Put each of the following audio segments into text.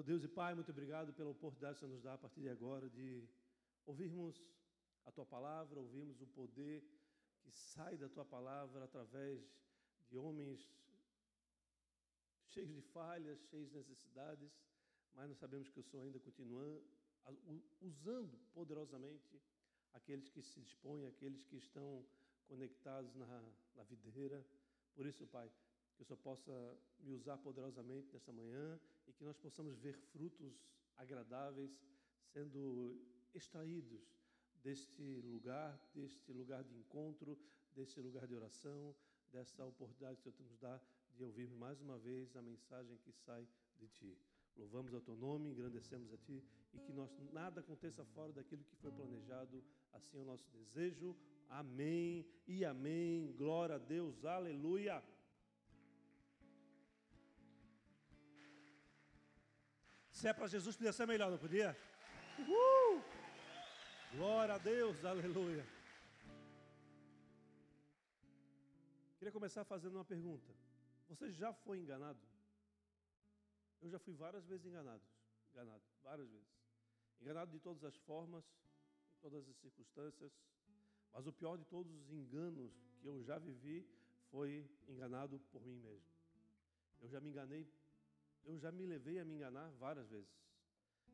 Meu Deus e Pai, muito obrigado pela oportunidade que você nos dá a partir de agora de ouvirmos a Tua palavra, ouvirmos o poder que sai da Tua palavra através de homens cheios de falhas, cheios de necessidades, mas nós sabemos que o Senhor ainda continua usando poderosamente aqueles que se dispõem, aqueles que estão conectados na, na videira. Por isso, Pai, que o Senhor possa me usar poderosamente nesta manhã e que nós possamos ver frutos agradáveis sendo extraídos deste lugar, deste lugar de encontro, deste lugar de oração, dessa oportunidade que o Senhor nos dá de ouvir mais uma vez a mensagem que sai de Ti. Louvamos o Teu nome, engrandecemos a Ti e que nós, nada aconteça fora daquilo que foi planejado. Assim é o nosso desejo. Amém e amém. Glória a Deus. Aleluia. Se é para Jesus, podia ser melhor, não podia? Uh! Glória a Deus, aleluia. Queria começar fazendo uma pergunta. Você já foi enganado? Eu já fui várias vezes enganado, enganado, várias vezes. Enganado de todas as formas, em todas as circunstâncias. Mas o pior de todos os enganos que eu já vivi foi enganado por mim mesmo. Eu já me enganei eu já me levei a me enganar várias vezes.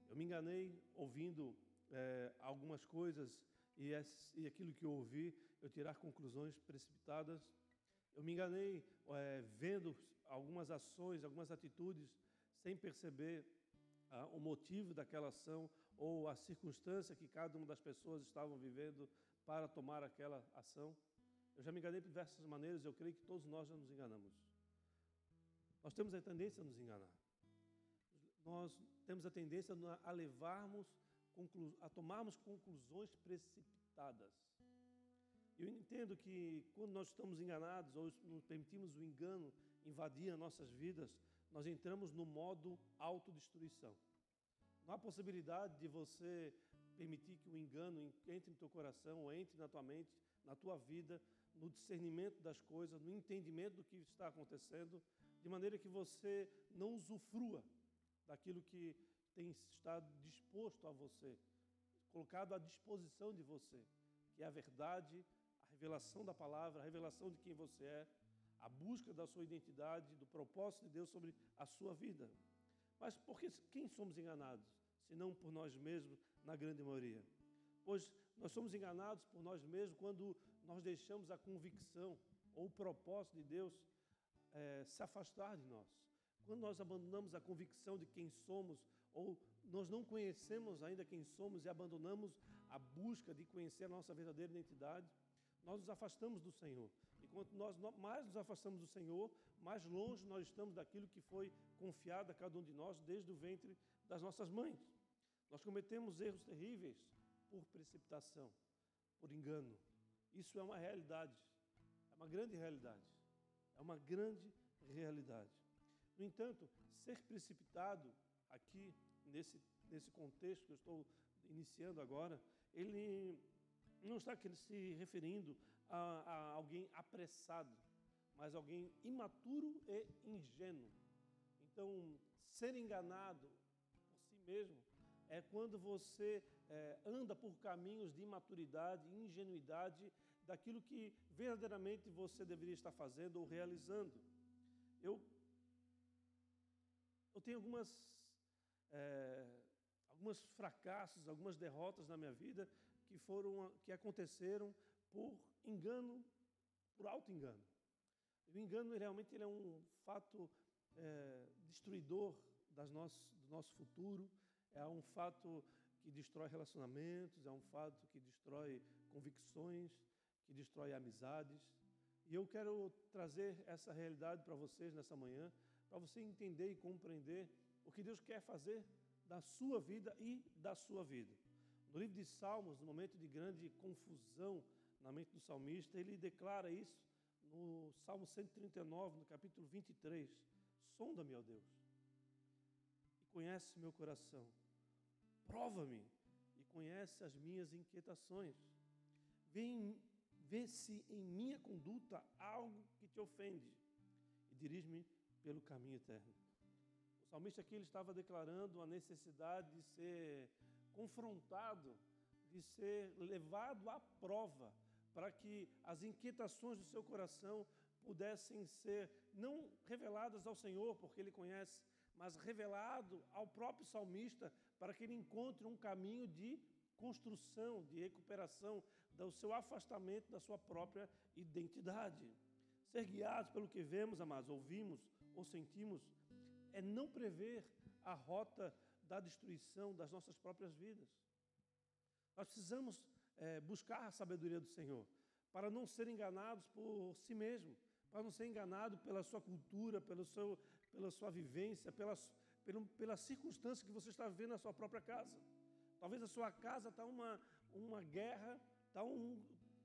Eu me enganei ouvindo é, algumas coisas e, e, aquilo que eu ouvi, eu tirar conclusões precipitadas. Eu me enganei é, vendo algumas ações, algumas atitudes, sem perceber ah, o motivo daquela ação ou a circunstância que cada uma das pessoas estavam vivendo para tomar aquela ação. Eu já me enganei de diversas maneiras, eu creio que todos nós já nos enganamos. Nós temos a tendência a nos enganar nós temos a tendência a levarmos, a tomarmos conclusões precipitadas. Eu entendo que quando nós estamos enganados ou nos permitimos o engano invadir as nossas vidas, nós entramos no modo autodestruição. Não há possibilidade de você permitir que o engano entre no teu coração ou entre na tua mente, na tua vida, no discernimento das coisas, no entendimento do que está acontecendo, de maneira que você não usufrua daquilo que tem estado disposto a você, colocado à disposição de você, que é a verdade, a revelação da palavra, a revelação de quem você é, a busca da sua identidade, do propósito de Deus sobre a sua vida. Mas por que, quem somos enganados, se não por nós mesmos, na grande maioria? Pois nós somos enganados por nós mesmos quando nós deixamos a convicção ou o propósito de Deus é, se afastar de nós. Quando nós abandonamos a convicção de quem somos, ou nós não conhecemos ainda quem somos e abandonamos a busca de conhecer a nossa verdadeira identidade, nós nos afastamos do Senhor. E quanto nós mais nos afastamos do Senhor, mais longe nós estamos daquilo que foi confiado a cada um de nós desde o ventre das nossas mães. Nós cometemos erros terríveis por precipitação, por engano. Isso é uma realidade, é uma grande realidade. É uma grande realidade. No entanto, ser precipitado aqui, nesse, nesse contexto que eu estou iniciando agora, ele não está se referindo a, a alguém apressado, mas alguém imaturo e ingênuo. Então, ser enganado por si mesmo é quando você é, anda por caminhos de imaturidade, ingenuidade daquilo que verdadeiramente você deveria estar fazendo ou realizando. Eu eu tenho algumas, é, algumas fracassos, algumas derrotas na minha vida que foram que aconteceram por engano, por alto engano. O engano realmente ele é um fato é, destruidor das nossas, do nosso futuro, é um fato que destrói relacionamentos, é um fato que destrói convicções, que destrói amizades. E eu quero trazer essa realidade para vocês nessa manhã, para você entender e compreender o que Deus quer fazer da sua vida e da sua vida. No livro de Salmos, no momento de grande confusão na mente do salmista, ele declara isso no Salmo 139, no capítulo 23. Sonda-me, ó Deus, e conhece meu coração. Prova-me e conhece as minhas inquietações. Vem, vê se em minha conduta algo que te ofende e dirige-me pelo caminho eterno. O salmista aqui ele estava declarando a necessidade de ser confrontado, de ser levado à prova, para que as inquietações do seu coração pudessem ser não reveladas ao Senhor, porque ele conhece, mas revelado ao próprio salmista, para que ele encontre um caminho de construção, de recuperação do seu afastamento da sua própria identidade. Ser guiados pelo que vemos, amados, ouvimos ou sentimos, é não prever a rota da destruição das nossas próprias vidas. Nós precisamos é, buscar a sabedoria do Senhor para não ser enganados por si mesmo, para não ser enganado pela sua cultura, pelo seu, pela sua vivência, pela, pela, pela circunstância que você está vivendo na sua própria casa. Talvez a sua casa está uma, uma guerra, está um,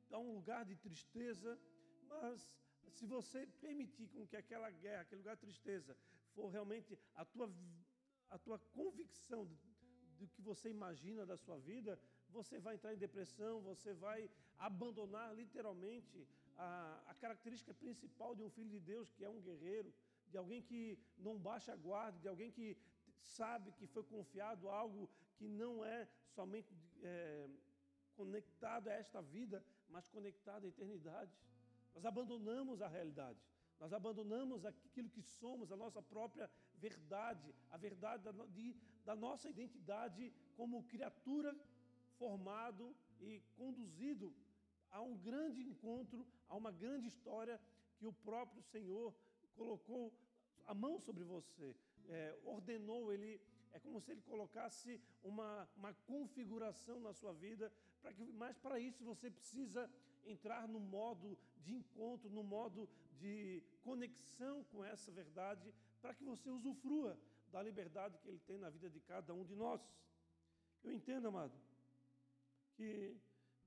tá um lugar de tristeza, mas se você permitir com que aquela guerra, aquele lugar de tristeza, for realmente a tua, a tua convicção do, que você imagina da sua vida, você vai entrar em depressão, você vai abandonar literalmente a, a característica principal de um filho de Deus, que é um guerreiro, de alguém que não baixa a guarda, de alguém que sabe que foi confiado algo que não é somente é, conectado a esta vida, mas conectado à eternidade. Nós abandonamos a realidade. Nós abandonamos aquilo que somos, a nossa própria verdade, a verdade da, de, da nossa identidade como criatura formado e conduzido a um grande encontro, a uma grande história que o próprio Senhor colocou a mão sobre você, é, ordenou, ele é como se ele colocasse uma, uma configuração na sua vida, para que, mas para isso você precisa entrar no modo de encontro, no modo de conexão com essa verdade, para que você usufrua da liberdade que Ele tem na vida de cada um de nós. Eu entendo, amado, que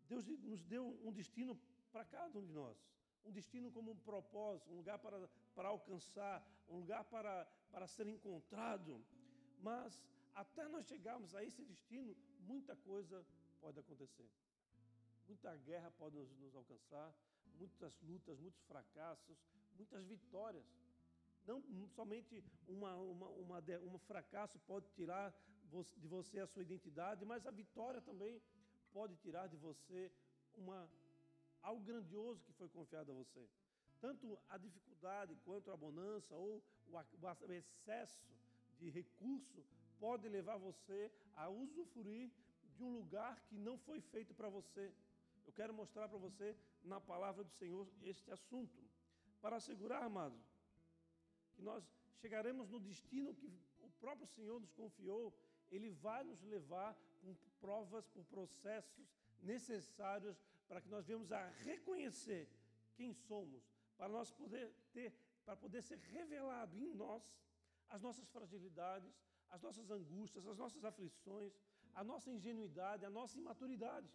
Deus nos deu um destino para cada um de nós. Um destino como um propósito, um lugar para, para alcançar, um lugar para, para ser encontrado. Mas até nós chegarmos a esse destino, muita coisa pode acontecer. Muita guerra pode nos, nos alcançar, muitas lutas, muitos fracassos, muitas vitórias. Não somente uma, uma, uma, um fracasso pode tirar de você a sua identidade, mas a vitória também pode tirar de você uma, algo grandioso que foi confiado a você. Tanto a dificuldade quanto a bonança ou o, excesso de recurso pode levar você a usufruir de um lugar que não foi feito para você. Eu quero mostrar para você na palavra do Senhor este assunto, para assegurar, amado, que nós chegaremos no destino que o próprio Senhor nos confiou, Ele vai nos levar com provas, por processos necessários para que nós venhamos a reconhecer quem somos, para nós poder ter, para poder ser revelado em nós as nossas fragilidades, as nossas angústias, as nossas aflições, a nossa ingenuidade, a nossa imaturidade.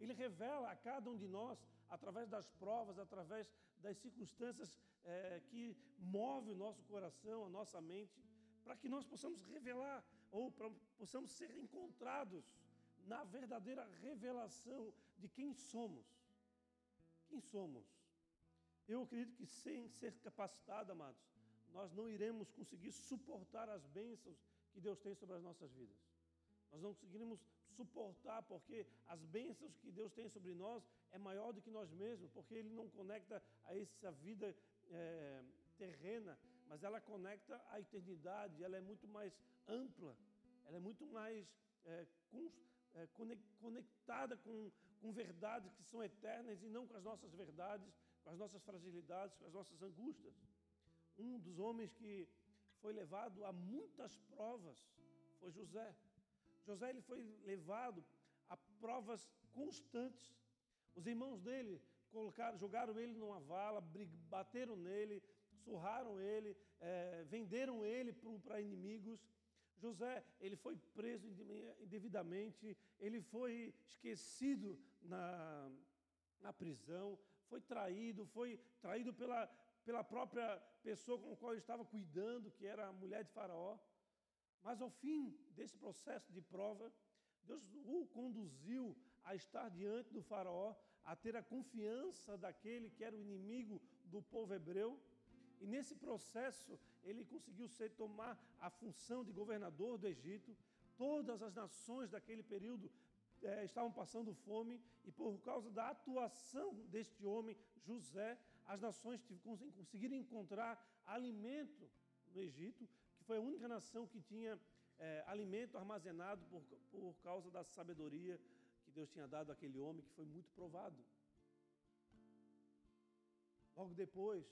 Ele revela a cada um de nós, através das provas, através das circunstâncias é, que movem o nosso coração, a nossa mente, para que nós possamos revelar ou para possamos ser encontrados na verdadeira revelação de quem somos. Quem somos? Eu acredito que sem ser capacitado, amados, nós não iremos conseguir suportar as bênçãos que Deus tem sobre as nossas vidas. Nós não conseguiremos suportar, porque as bênçãos que Deus tem sobre nós é maior do que nós mesmos, porque Ele não conecta a essa vida é, terrena, mas ela conecta a eternidade, ela é muito mais ampla, ela é muito mais é, com, é, conectada com, com verdades que são eternas e não com as nossas verdades, com as nossas fragilidades, com as nossas angústias. Um dos homens que foi levado a muitas provas foi José. José ele foi levado a provas constantes. Os irmãos dele colocaram, jogaram ele numa vala, bateram nele, surraram ele, é, venderam ele para inimigos. José, ele foi preso indevidamente, ele foi esquecido na, na prisão, foi traído, foi traído pela, pela própria pessoa com a qual ele estava cuidando, que era a mulher de Faraó. Mas ao fim desse processo de prova, Deus o conduziu a estar diante do Faraó, a ter a confiança daquele que era o inimigo do povo hebreu. E nesse processo, ele conseguiu ser, tomar a função de governador do Egito. Todas as nações daquele período é, estavam passando fome, e por causa da atuação deste homem, José, as nações conseguiram encontrar alimento no Egito, foi a única nação que tinha é, alimento armazenado por, por causa da sabedoria que Deus tinha dado àquele homem, que foi muito provado. Logo depois,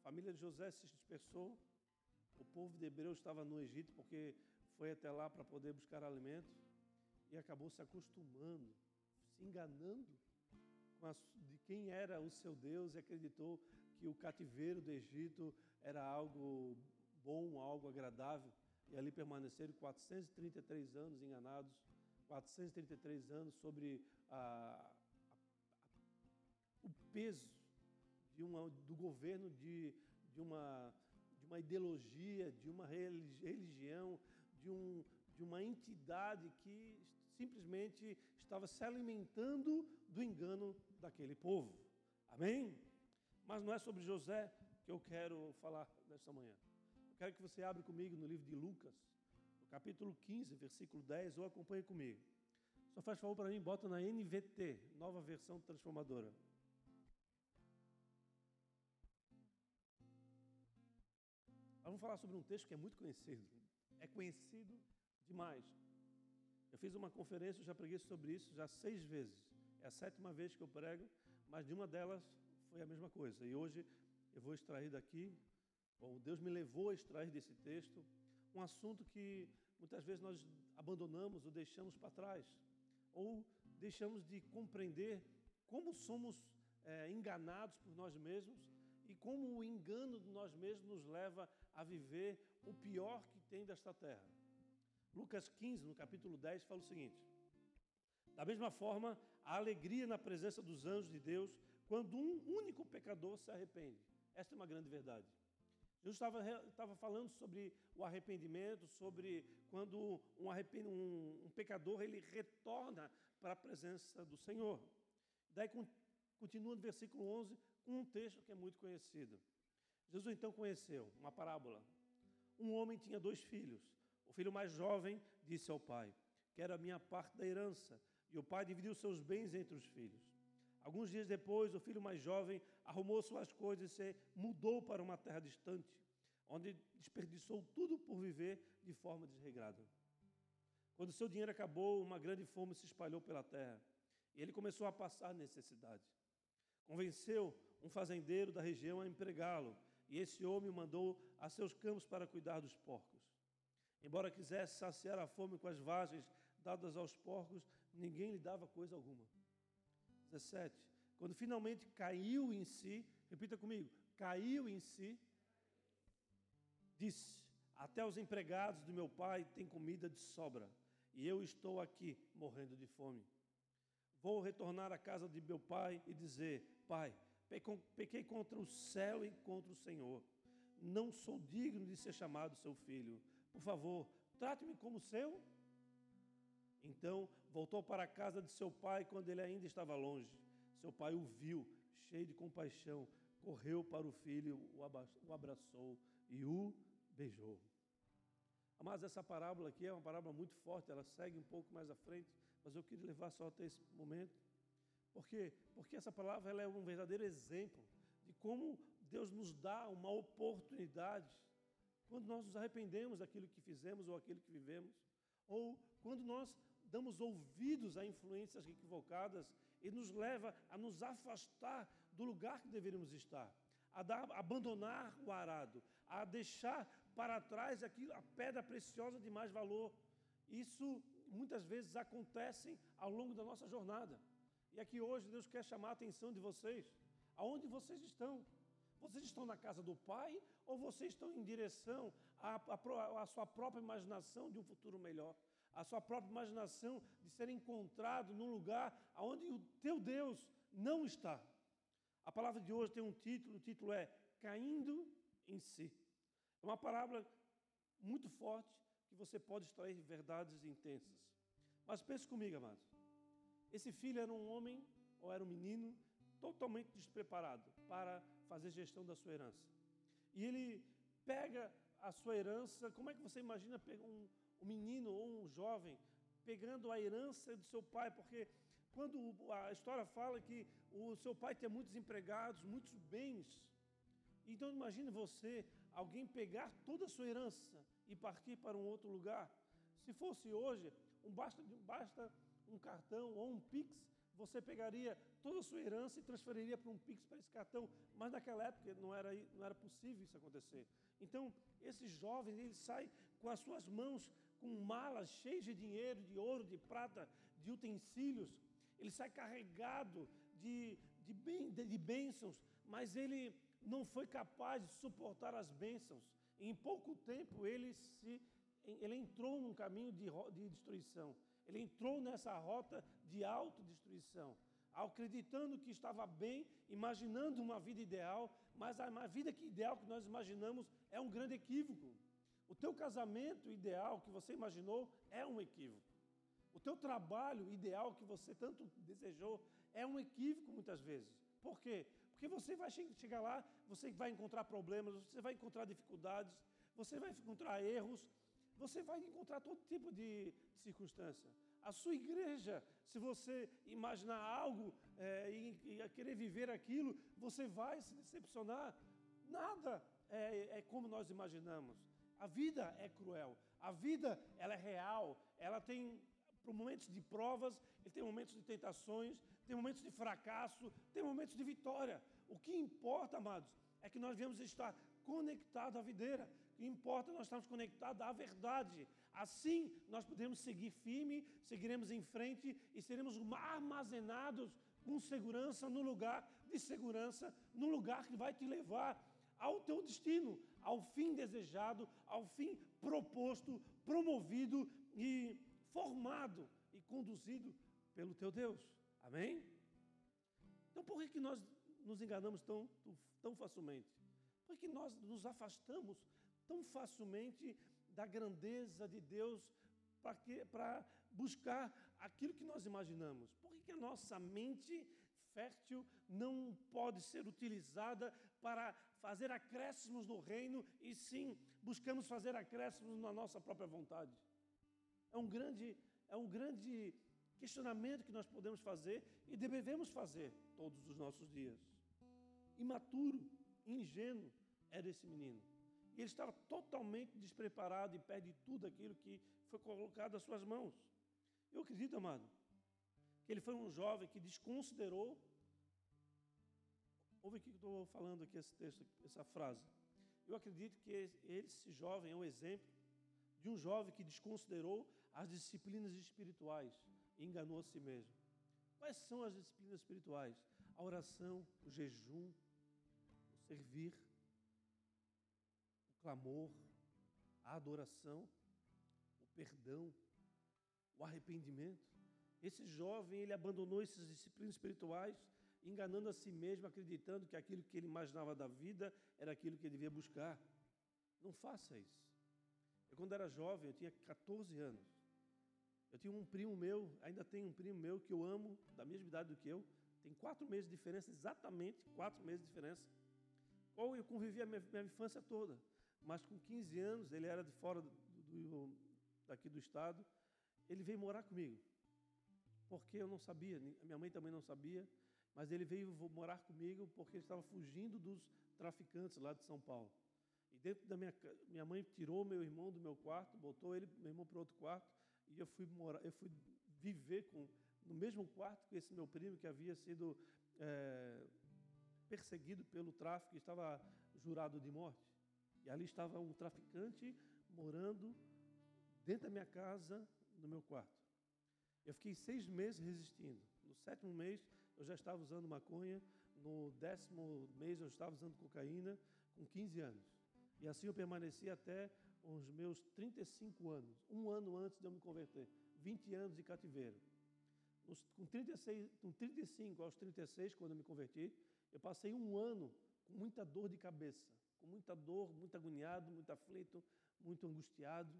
a família de José se dispersou, o povo de Hebreu estava no Egito porque foi até lá para poder buscar alimento e acabou se acostumando, se enganando a, de quem era o seu Deus e acreditou que o cativeiro do Egito era algo bom, algo agradável. E ali permaneceram 433 anos enganados, 433 anos sobre a, a, o peso de uma, do governo de, de, uma, de uma ideologia, de uma religião, de, um, de uma entidade que simplesmente estava se alimentando do engano daquele povo. Amém? Mas não é sobre José que eu quero falar nesta manhã. Eu quero que você abra comigo no livro de Lucas, no capítulo 15, versículo 10, ou acompanhe comigo. Só faz favor para mim, bota na NVT, nova versão transformadora. Vamos falar sobre um texto que é muito conhecido. É conhecido demais. Eu fiz uma conferência, já preguei sobre isso já seis vezes. É a sétima vez que eu prego, mas de uma delas foi a mesma coisa. E hoje eu vou extrair daqui, ou Deus me levou a extrair desse texto, um assunto que muitas vezes nós abandonamos ou deixamos para trás, ou deixamos de compreender como somos é, enganados por nós mesmos e como o engano de nós mesmos nos leva a viver o pior que tem desta terra. Lucas 15, no capítulo 10, fala o seguinte: Da mesma forma, a alegria na presença dos anjos de Deus quando um único pecador se arrepende. Esta é uma grande verdade. Jesus estava, estava falando sobre o arrependimento, sobre quando um, um, um pecador ele retorna para a presença do Senhor. Daí continua no versículo 11 com um texto que é muito conhecido. Jesus então conheceu uma parábola. Um homem tinha dois filhos. O filho mais jovem disse ao pai: Quero a minha parte da herança. E o pai dividiu seus bens entre os filhos. Alguns dias depois, o filho mais jovem arrumou suas coisas e se mudou para uma terra distante, onde desperdiçou tudo por viver de forma desregrada. Quando seu dinheiro acabou, uma grande fome se espalhou pela terra e ele começou a passar necessidade. Convenceu um fazendeiro da região a empregá-lo e esse homem o mandou a seus campos para cuidar dos porcos. Embora quisesse saciar a fome com as vagens dadas aos porcos, ninguém lhe dava coisa alguma. 17. Quando finalmente caiu em si, repita comigo, caiu em si, disse: Até os empregados do meu pai têm comida de sobra, e eu estou aqui morrendo de fome. Vou retornar à casa de meu pai e dizer: Pai, pequei contra o céu e contra o Senhor. Não sou digno de ser chamado seu filho. Por favor, trate-me como seu. Então voltou para a casa de seu pai quando ele ainda estava longe. Seu pai o viu, cheio de compaixão, correu para o filho, o abraçou e o beijou. Mas essa parábola aqui é uma parábola muito forte, ela segue um pouco mais à frente, mas eu queria levar só até esse momento. Por quê? Porque essa palavra ela é um verdadeiro exemplo de como Deus nos dá uma oportunidade quando nós nos arrependemos daquilo que fizemos ou aquilo que vivemos, ou quando nós damos ouvidos a influências equivocadas e nos leva a nos afastar do lugar que deveríamos estar, a, dar, abandonar o arado, a deixar para trás aquilo, a pedra preciosa de mais valor. Isso muitas vezes acontece ao longo da nossa jornada. E aqui hoje Deus quer chamar a atenção de vocês. Aonde vocês estão? Vocês estão na casa do Pai ou vocês estão em direção à, à, à sua própria imaginação de um futuro melhor? A sua própria imaginação de ser encontrado num lugar onde o teu Deus não está. A palavra de hoje tem um título, o título é Caindo em Si. É uma palavra muito forte que você pode extrair verdades intensas. Mas pense comigo, amados. Esse filho era um homem ou era um menino totalmente despreparado para fazer gestão da sua herança. e ele pega a sua herança. Como é que você imagina um, um menino ou um jovem pegando a herança do seu pai? Porque quando a história fala que o seu pai tinha muitos empregados, muitos bens. Então imagine você, alguém pegar toda a sua herança e partir para um outro lugar. Se fosse hoje, um basta, basta um cartão ou um Pix, você pegaria toda a sua herança e transferiria para um Pix para esse cartão. Mas naquela época não era, não era possível isso acontecer. Então, esses jovens, eles saem com as suas mãos com malas cheias de dinheiro, de ouro, de prata, de utensílios. Ele sai carregado de, de, bem, de, de bênçãos, mas ele não foi capaz de suportar as bênçãos. Em pouco tempo ele se ele entrou num caminho de, de destruição. Ele entrou nessa rota de autodestruição, acreditando que estava bem, imaginando uma vida ideal, mas a vida que ideal que nós imaginamos é um grande equívoco. O teu casamento ideal que você imaginou é um equívoco. O teu trabalho ideal que você tanto desejou é um equívoco muitas vezes. Por quê? Porque você vai chegar lá, você vai encontrar problemas, você vai encontrar dificuldades, você vai encontrar erros, você vai encontrar todo tipo de circunstância. A sua igreja, se você imaginar algo é, e, e, querer viver aquilo, você vai se decepcionar. Nada é, é como nós imaginamos. A vida é cruel. A vida ela é real. Ela tem momentos de provas, tem momentos de tentações, tem momentos de fracasso, tem momentos de vitória. O que importa, amados, é que nós viemos estar conectados à videira importa nós estamos conectados à verdade. Assim, nós podemos seguir firme, seguiremos em frente e seremos armazenados com segurança no lugar de segurança, no lugar que vai te levar ao teu destino, ao fim desejado, ao fim proposto, promovido e formado e conduzido pelo teu Deus. Amém? Então, por que, que nós nos enganamos tão, tão facilmente? Porque nós nos afastamos tão facilmente da grandeza de Deus para buscar aquilo que nós imaginamos? Por que, que a nossa mente fértil não pode ser utilizada para fazer acréscimos no reino e sim buscamos fazer acréscimos na nossa própria vontade? É um grande, é um grande questionamento que nós podemos fazer e devemos fazer todos os nossos dias. Imaturo, ingênuo era esse menino. E ele estava totalmente despreparado e perde tudo aquilo que foi colocado às suas mãos. Eu acredito, amado, que ele foi um jovem que desconsiderou. Ouve o que eu estou falando aqui, esse texto, essa frase. Eu acredito que esse jovem é um exemplo de um jovem que desconsiderou as disciplinas espirituais e enganou a si mesmo. Quais são as disciplinas espirituais? A oração, o jejum, o servir, clamor, a adoração, o perdão, o arrependimento. Esse jovem, ele abandonou essas disciplinas espirituais, enganando a si mesmo, acreditando que aquilo que ele imaginava da vida era aquilo que ele devia buscar. Não faça isso. Eu, quando era jovem, eu tinha 14 anos. Eu tinha um primo meu, ainda tenho um primo meu que eu amo, da mesma idade do que eu, tem quatro meses de diferença, exatamente quatro meses de diferença. Qual eu convivi a minha, minha infância toda mas com 15 anos, ele era de fora do, do, daqui do estado, ele veio morar comigo. Porque eu não sabia, minha mãe também não sabia, mas ele veio morar comigo porque ele estava fugindo dos traficantes lá de São Paulo. E dentro da minha minha mãe tirou meu irmão do meu quarto, botou ele meu irmão para outro quarto e eu fui morar, eu fui viver com no mesmo quarto que esse meu primo que havia sido é, perseguido pelo tráfico, estava jurado de morte. E ali estava um traficante morando dentro da minha casa, no meu quarto. Eu fiquei seis meses resistindo. No sétimo mês, eu já estava usando maconha. No décimo mês, eu estava usando cocaína, com 15 anos. E assim eu permaneci até os meus 35 anos, um ano antes de eu me converter. 20 anos de cativeiro. com, 36, com 35 aos 36, quando eu me converti, eu passei um ano com muita dor de cabeça com muita dor, muito agoniado, muito aflito, muito angustiado.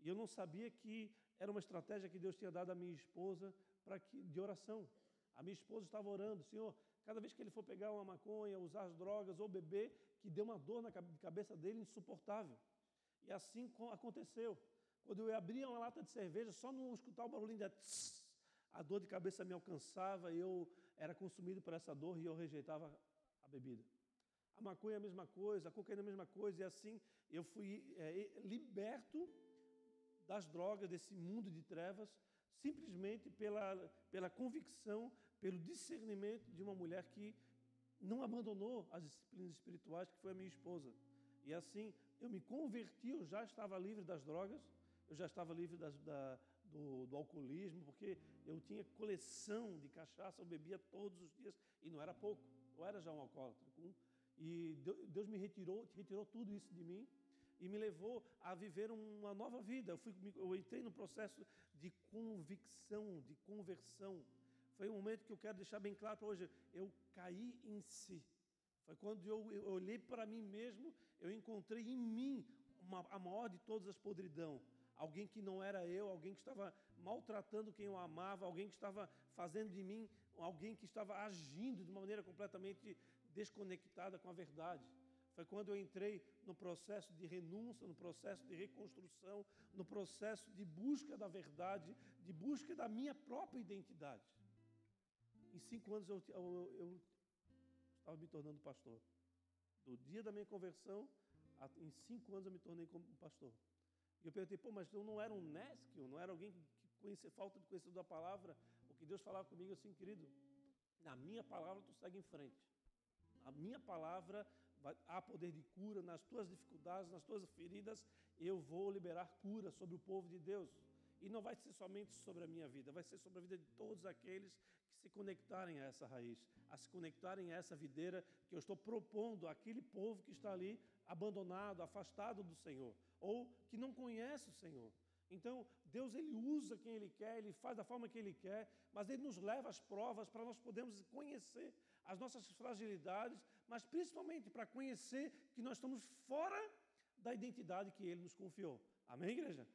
E eu não sabia que era uma estratégia que Deus tinha dado à minha esposa para que de oração. A minha esposa estava orando, Senhor, cada vez que ele for pegar uma maconha, usar as drogas ou beber, que deu uma dor na cabeça dele insuportável. E assim aconteceu. Quando eu abria uma lata de cerveja, só não escutar o barulho da tss, a dor de cabeça me alcançava e eu era consumido por essa dor e eu rejeitava a bebida. A maconha é a mesma coisa, a cocaína é a mesma coisa, e assim eu fui é, liberto das drogas, desse mundo de trevas, simplesmente pela, pela convicção, pelo discernimento de uma mulher que não abandonou as disciplinas espirituais, que foi a minha esposa. E assim, eu me converti, eu já estava livre das drogas, eu já estava livre das, da, do, do, alcoolismo, porque eu tinha coleção de cachaça, eu bebia todos os dias, e não era pouco, eu era já um alcoólatra. E Deus me retirou, retirou tudo isso de mim, e me levou a viver uma nova vida. Eu, fui, eu entrei no processo de convicção, de conversão. Foi um momento que eu quero deixar bem claro para hoje. Eu caí em si. Foi quando eu, eu olhei para mim mesmo, eu encontrei em mim uma, a maior de todas as podridão. Alguém que não era eu, alguém que estava maltratando quem eu amava, alguém que estava fazendo de mim alguém que estava agindo de uma maneira completamente desconectada com a verdade. Foi quando eu entrei no processo de renúncia, no processo de reconstrução, no processo de busca da verdade, de busca da minha própria identidade. Em cinco anos eu, eu, eu estava me tornando pastor. Do dia da minha conversão, em cinco anos eu me tornei como pastor. E eu perguntei, pô, mas eu não era um nesquio, não era alguém que conhecia, falta de conhecimento da palavra. O que Deus falava comigo assim, querido, na minha palavra tu segue em frente. A minha palavra há poder de cura nas tuas dificuldades, nas tuas feridas, eu vou liberar cura sobre o povo de Deus. E não vai ser somente sobre a minha vida, vai ser sobre a vida de todos aqueles que se conectarem a essa raiz, a se conectarem a essa videira que eu estou propondo àquele povo que está ali abandonado, afastado do Senhor, ou que não conhece o Senhor. Então, Deus ele usa quem ele quer, ele faz da forma que ele quer, mas ele nos leva às provas para nós podermos conhecer as nossas fragilidades, mas principalmente para conhecer que nós estamos fora da identidade que Ele nos confiou. Amém, igreja?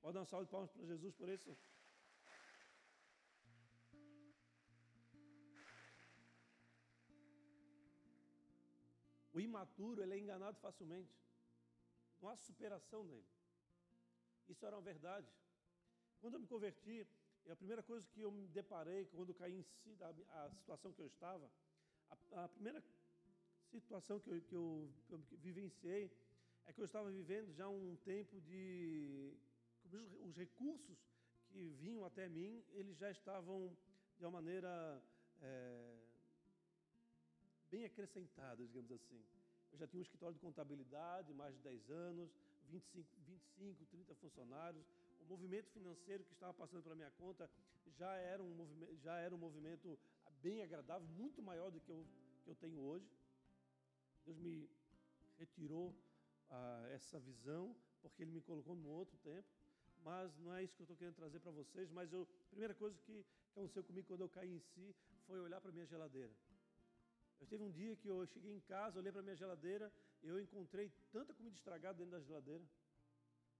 Pode dar um salve de palmas para Jesus por isso? Imaturo ele é enganado facilmente. Não há superação nele. Isso era uma verdade. Quando eu me converti, a primeira coisa que eu me deparei quando caí em si da a situação que eu estava, a, a primeira situação que eu, que, eu, que eu vivenciei é que eu estava vivendo já um tempo de. Os recursos que vinham até mim, eles já estavam de uma maneira é, bem acrescentada, digamos assim. Eu já tinha um escritório de contabilidade, mais de 10 anos, 25, 25 30 funcionários. O movimento financeiro que estava passando pela minha conta já era um movimento, já era um movimento bem agradável, muito maior do que eu, que eu tenho hoje. Deus me retirou ah, essa visão, porque Ele me colocou num outro tempo. Mas não é isso que eu estou querendo trazer para vocês. Mas eu, a primeira coisa que, que aconteceu comigo quando eu caí em si foi olhar para minha geladeira. Eu teve um dia que eu cheguei em casa, olhei para minha geladeira, eu encontrei tanta comida estragada dentro da geladeira.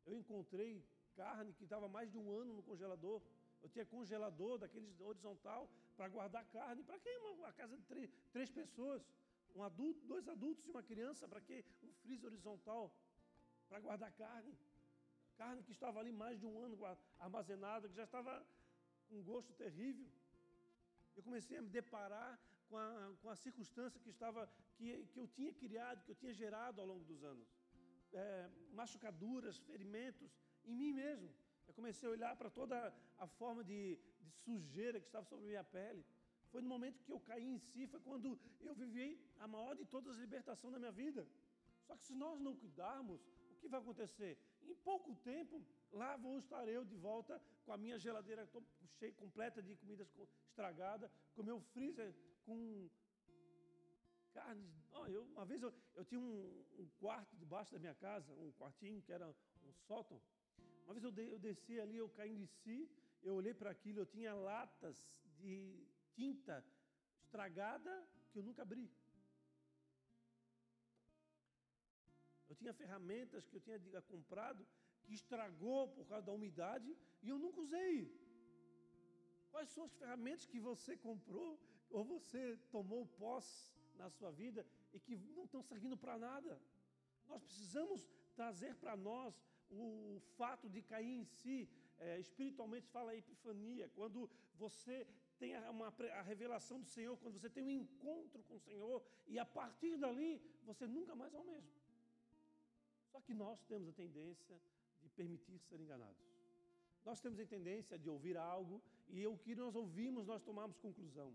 Eu encontrei carne que estava mais de um ano no congelador. Eu tinha congelador daqueles horizontal para guardar carne. Para quem? Uma, uma casa de três, três pessoas um adulto, dois adultos e uma criança, para quê? Um freezer horizontal para guardar carne. Carne que estava ali mais de um ano armazenada, que já estava com um gosto terrível. Eu comecei a me deparar com a, com a circunstância que, estava, que, que eu tinha criado, que eu tinha gerado ao longo dos anos. É, machucaduras, ferimentos em mim mesmo. Eu comecei a olhar para toda a forma de, de sujeira que estava sobre minha pele. Foi no momento que eu caí em si, foi quando eu vivi a maior de todas as libertações da minha vida. Só que se nós não cuidarmos, o que vai acontecer? Em pouco tempo, lá vou estar eu de volta com a minha geladeira cheia, completa de comidas estragadas, com meu freezer com carnes. Oh, eu, uma vez eu, eu tinha um, um, quarto debaixo da minha casa, um quartinho que era um sótão. Uma vez eu, de, eu desci ali, eu caí em si, eu olhei para aquilo, eu tinha latas de tinta estragada que eu nunca abri. Eu tinha ferramentas que eu tinha comprado que estragou por causa da umidade e eu nunca usei. Quais são as ferramentas que você comprou ou você tomou posse na sua vida e que não estão servindo para nada. Nós precisamos trazer para nós o fato de cair em si, é, espiritualmente fala a epifania, quando você tem a, uma, a revelação do Senhor, quando você tem um encontro com o Senhor, e a partir dali você nunca mais é o mesmo. Só que nós temos a tendência de permitir ser enganados. Nós temos a tendência de ouvir algo e o que nós ouvimos nós tomamos conclusão.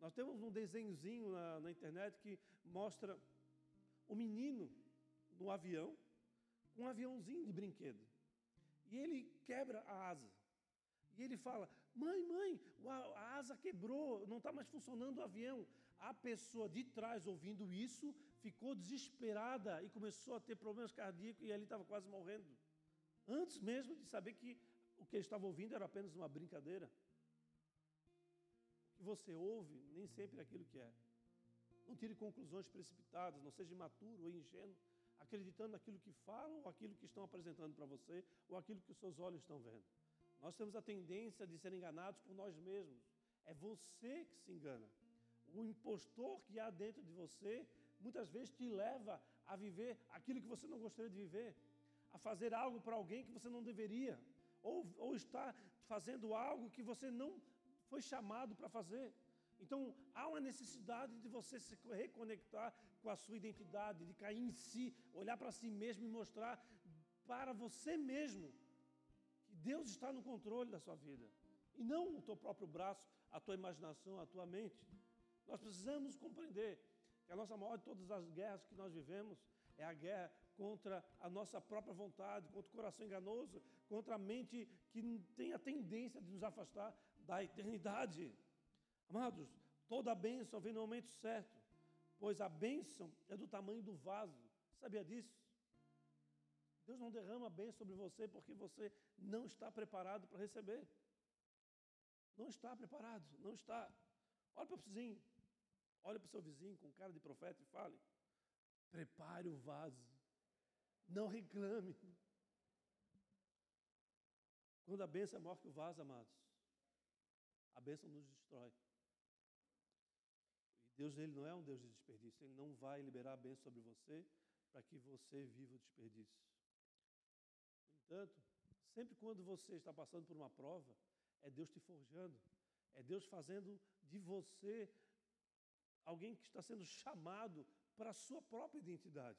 Nós temos um desenhozinho na, na internet que mostra o menino no avião, um aviãozinho de brinquedo. E ele quebra a asa. E ele fala: Mãe, mãe, a asa quebrou, não está mais funcionando o avião. A pessoa de trás, ouvindo isso, ficou desesperada e começou a ter problemas cardíacos e ali estava quase morrendo. Antes mesmo de saber que o que ele estava ouvindo era apenas uma brincadeira. Você ouve nem sempre é aquilo que é. Não tire conclusões precipitadas, não seja imaturo ou ingênuo, acreditando naquilo que falam, ou aquilo que estão apresentando para você, ou aquilo que os seus olhos estão vendo. Nós temos a tendência de ser enganados por nós mesmos. É você que se engana. O impostor que há dentro de você muitas vezes te leva a viver aquilo que você não gostaria de viver, a fazer algo para alguém que você não deveria, ou, ou estar fazendo algo que você não foi chamado para fazer. Então, há uma necessidade de você se reconectar com a sua identidade, de cair em si, olhar para si mesmo e mostrar para você mesmo que Deus está no controle da sua vida. E não o teu próprio braço, a tua imaginação, a tua mente. Nós precisamos compreender que a nossa maior de todas as guerras que nós vivemos é a guerra contra a nossa própria vontade, contra o coração enganoso, contra a mente que tem a tendência de nos afastar da eternidade. Amados, toda bênção vem no momento certo, pois a bênção é do tamanho do vaso. Sabia disso? Deus não derrama bem sobre você porque você não está preparado para receber. Não está preparado, não está. Olha para o vizinho, olha para o seu vizinho com cara de profeta e fale: prepare o vaso, não reclame. Quando a bênção é maior que o vaso, amados, a bênção nos destrói. E Deus ele não é um Deus de desperdício, Ele não vai liberar a bênção sobre você para que você viva o desperdício. No entanto, sempre quando você está passando por uma prova, é Deus te forjando, é Deus fazendo de você alguém que está sendo chamado para a sua própria identidade.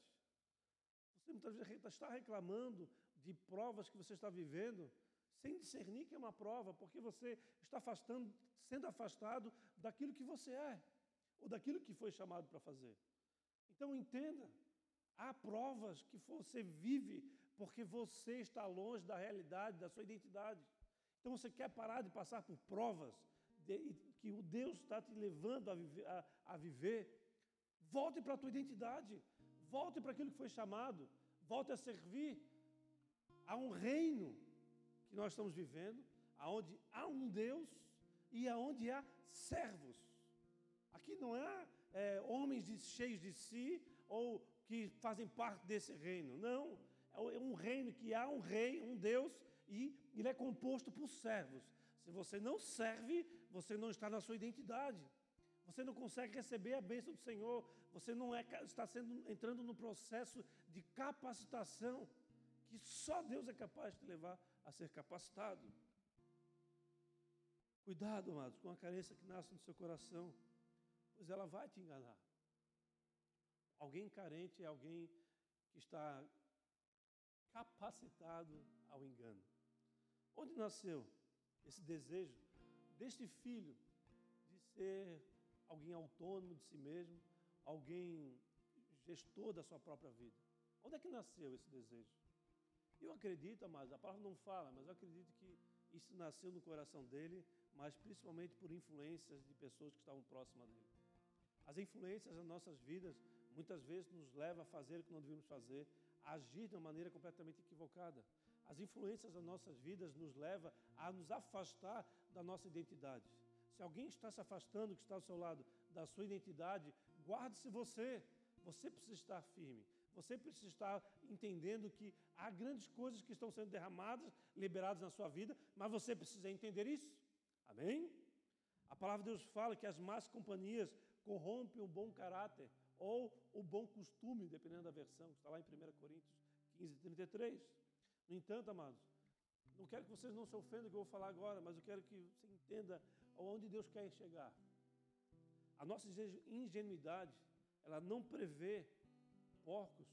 Você muitas vezes está reclamando de provas que você está vivendo, sem discernir que é uma prova, porque você está afastando, sendo afastado daquilo que você é, ou daquilo que foi chamado para fazer. Então entenda, há provas que você vive porque você está longe da realidade, da sua identidade. Então você quer parar de passar por provas de, que o Deus está te levando a viver, a, a viver. Volte para a tua identidade, volte para aquilo que foi chamado, volte a servir a um reino que nós estamos vivendo, aonde há um Deus e aonde há servos. Aqui não há é, homens de, cheios de si ou que fazem parte desse reino. Não, é, é um reino que há um rei, um Deus, e ele é composto por servos. Se você não serve, você não está na sua identidade. Você não consegue receber a bênção do Senhor. Você não é, está sendo, entrando no processo de capacitação que só Deus é capaz de levar a ser capacitado. Cuidado, amados, com a carência que nasce no seu coração, pois ela vai te enganar. Alguém carente é alguém que está capacitado ao engano. Onde nasceu esse desejo deste filho de ser alguém autônomo de si mesmo, alguém gestor da sua própria vida? Onde é que nasceu esse desejo? Eu acredito, mas a palavra não fala, mas eu acredito que isso nasceu no coração dele, mas principalmente por influências de pessoas que estavam próximas dele. As influências das nossas vidas muitas vezes nos levam a fazer o que não devíamos fazer, agir de uma maneira completamente equivocada. As influências das nossas vidas nos levam a nos afastar da nossa identidade. Se alguém está se afastando, que está ao seu lado, da sua identidade, guarde-se você. Você precisa estar firme. Você precisa estar entendendo que há grandes coisas que estão sendo derramadas, liberadas na sua vida, mas você precisa entender isso. Amém? A palavra de Deus fala que as más companhias corrompem o bom caráter. ou o bom costume, dependendo da versão, está lá em 1 Coríntios 15, 33. No entanto, amados, não quero que vocês não se ofendam que eu vou falar agora, mas eu quero que você entenda aonde Deus quer chegar. A nossa ingenuidade, ela não prevê porcos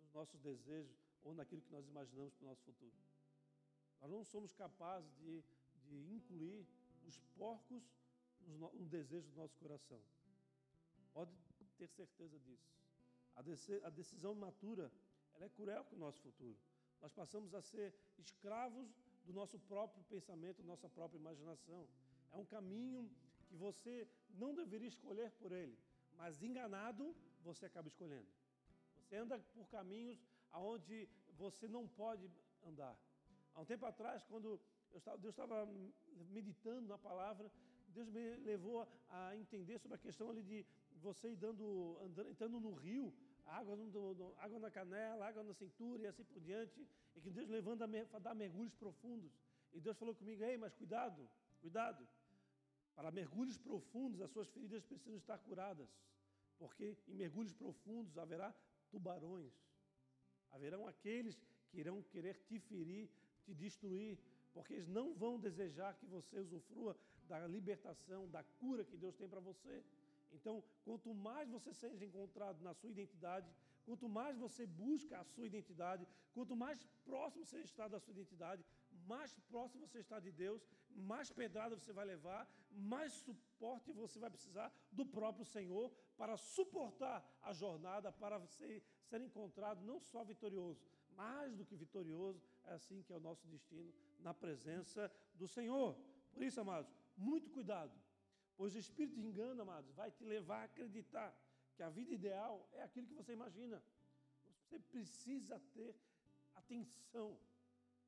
nos nossos desejos ou naquilo que nós imaginamos para o nosso futuro. Nós não somos capazes de, de incluir os porcos no, no desejo do nosso coração. Pode ter certeza disso. A, decisão matura, ela é cruel com o nosso futuro. Nós passamos a ser escravos do nosso próprio pensamento, da nossa própria imaginação. É um caminho que você não deveria escolher por ele, mas enganado você acaba escolhendo. Você anda por caminhos aonde você não pode andar. Há um tempo atrás, quando estava, Deus estava meditando na palavra, Deus me levou a entender sobre a questão ali de você dando, andando, entrando no rio, água, no, no, água na canela, água na cintura e assim por diante, e que Deus levando a, a dar mergulhos profundos. E Deus falou comigo, ei, mas cuidado, cuidado. Para mergulhos profundos, as suas feridas precisam estar curadas, porque em mergulhos profundos haverá tubarões. Haverão aqueles que irão querer te ferir, te destruir, porque eles não vão desejar que você usufrua da libertação, da cura que Deus tem para você. Então, quanto mais você seja encontrado na sua identidade, quanto mais você busca a sua identidade, quanto mais próximo você está da sua identidade, mais próximo você está de Deus, mais pedrada você vai levar, mais suporte você vai precisar do próprio Senhor para suportar a jornada, para ser, ser encontrado não só vitorioso, mais do que vitorioso, é assim que é o nosso destino na presença do Senhor. Por isso, amados, muito cuidado Pois o espírito de engano, amados, vai te levar a acreditar que a vida ideal é aquilo que você imagina. Você precisa ter atenção,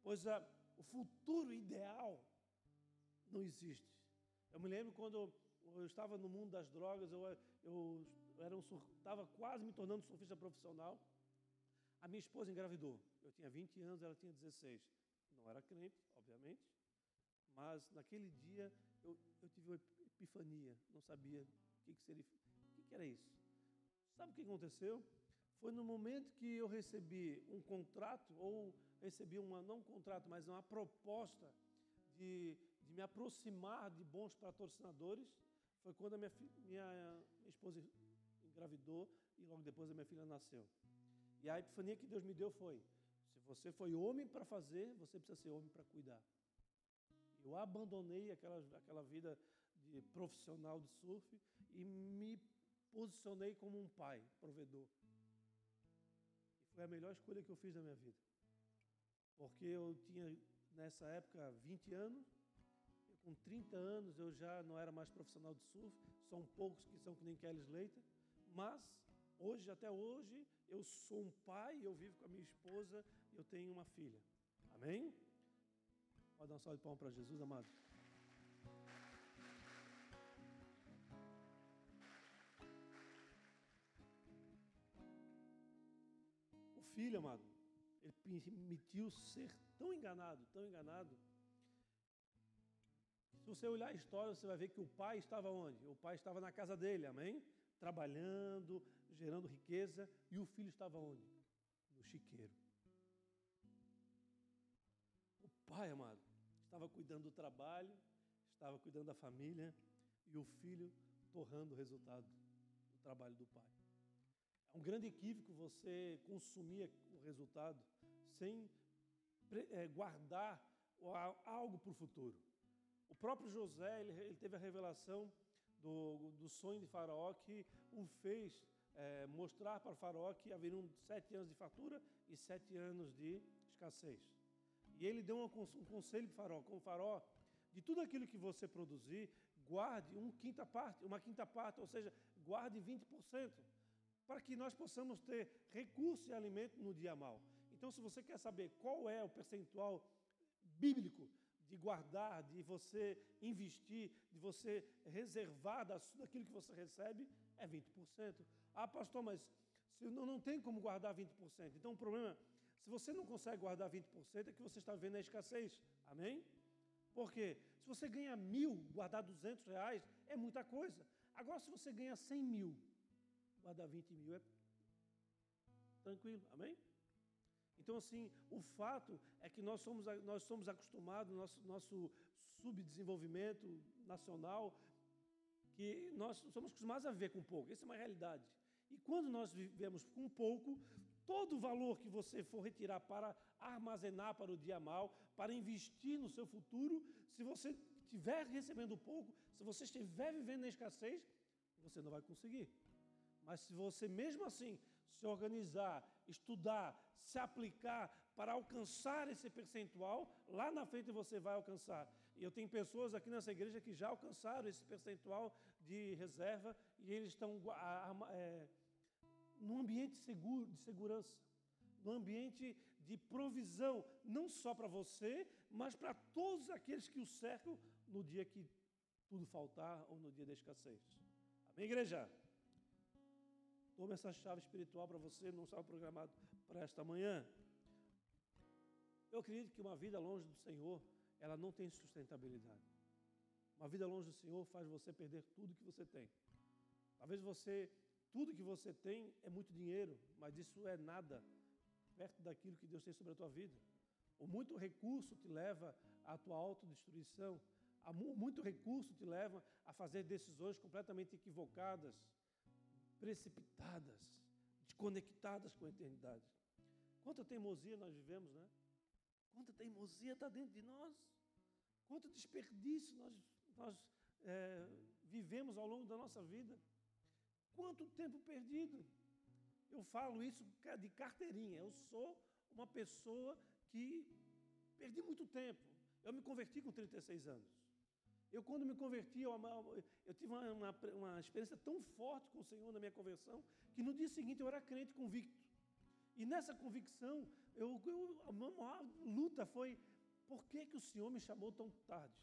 pois a, o futuro ideal não existe. Eu me lembro quando eu estava no mundo das drogas, eu, eu era um, estava quase me tornando surfista profissional. A minha esposa engravidou. Eu tinha 20 anos, ela tinha 16. Não era crente, obviamente, mas naquele dia eu, eu tive epifania, não sabia o que, que seria, o que, que era isso. Sabe o que aconteceu? Foi no momento que eu recebi um contrato, ou recebi uma, não um contrato, mas uma proposta de, de me aproximar de bons patrocinadores, foi quando a minha, minha esposa engravidou e logo depois a minha filha nasceu. E a epifania que Deus me deu foi: se você foi homem para fazer, você precisa ser homem para cuidar. Eu abandonei aquela, aquela vida de profissional de surf e me posicionei como um pai, provedor. E foi a melhor escolha que eu fiz na minha vida. Porque eu tinha, nessa época, 20 anos, com 30 anos eu já não era mais profissional de surf, são poucos que são que nem Kelly Slater, mas hoje, até hoje, eu sou um pai, eu vivo com a minha esposa eu tenho uma filha. Amém? Pode dar um salve de palmas para Jesus, amado. filho, amado, ele permitiu ser tão enganado, tão enganado. Você olhar a história, você vai ver que o pai estava onde? O pai estava na casa dele, amém? Trabalhando, gerando riqueza, e o filho estava onde? No chiqueiro. O pai, amado, estava cuidando do trabalho, estava cuidando da família, e o filho torrando o resultado do trabalho do pai. É um grande equívoco você consumir o resultado sem é, guardar algo para o futuro. O próprio José ele, ele teve a revelação do, do, sonho de Faraó que o fez é, mostrar para Faraó que haveriam sete anos de fartura e sete anos de escassez. E ele deu um, um conselho para Faraó, com Faraó, de tudo aquilo que você produzir, guarde uma quinta parte, uma quinta parte, ou seja, guarde 20% para que nós possamos ter recursos e alimento no dia mal. Então, se você quer saber qual é o percentual bíblico de guardar, de você investir, de você reservar daquilo que você recebe, é 20%. Ah, pastor, mas não, não tem como guardar 20%. Então, o problema, se você não consegue guardar 20%, é que você está vendo a escassez. Amém? Por quê? Se você ganha mil, guardar 200 reais é muita coisa. Agora, se você ganha 100 mil, vai dar 20 mil, é tranquilo, amém? Então, assim, o fato é que nós somos, nós somos acostumados, nosso, nosso subdesenvolvimento nacional, que nós somos acostumados a viver com pouco. Essa é uma realidade. E quando nós vivemos com pouco, todo o valor que você for retirar para armazenar para o dia mal, para investir no seu futuro, se você estiver recebendo pouco, se você estiver vivendo na escassez, você não vai conseguir. Mas se você mesmo assim se organizar, estudar, se aplicar para alcançar esse percentual, lá na frente você vai alcançar. E eu tenho pessoas aqui nessa igreja que já alcançaram esse percentual de reserva e eles estão é, num ambiente seguro, de segurança, num ambiente de provisão, não só para você, mas para todos aqueles que o cercam no dia que tudo faltar ou no dia da escassez. Amém, igreja? Tome essa chave espiritual para você, não estava programado para esta manhã. Eu acredito que uma vida longe do Senhor, ela não tem sustentabilidade. Uma vida longe do Senhor faz você perder tudo que você tem. Talvez você, tudo que você tem é muito dinheiro, mas isso é nada perto daquilo que Deus tem sobre a tua vida. O muito recurso te leva à tua autodestruição. Muito recurso te leva a fazer decisões completamente equivocadas precipitadas, desconectadas com a eternidade. Quanta teimosia nós vivemos, né? Quanta teimosia está dentro de nós. Quanto desperdício nós, nós é, vivemos ao longo da nossa vida. Quanto tempo perdido. Eu falo isso de carteirinha. Eu sou uma pessoa que perdi muito tempo. Eu me converti com 36 anos. Eu, quando me converti, eu, eu tive uma, uma, uma, experiência tão forte com o Senhor na minha conversão, que no dia seguinte eu era crente convicto. E nessa convicção, eu, eu, a maior luta foi: por que, que o Senhor me chamou tão tarde?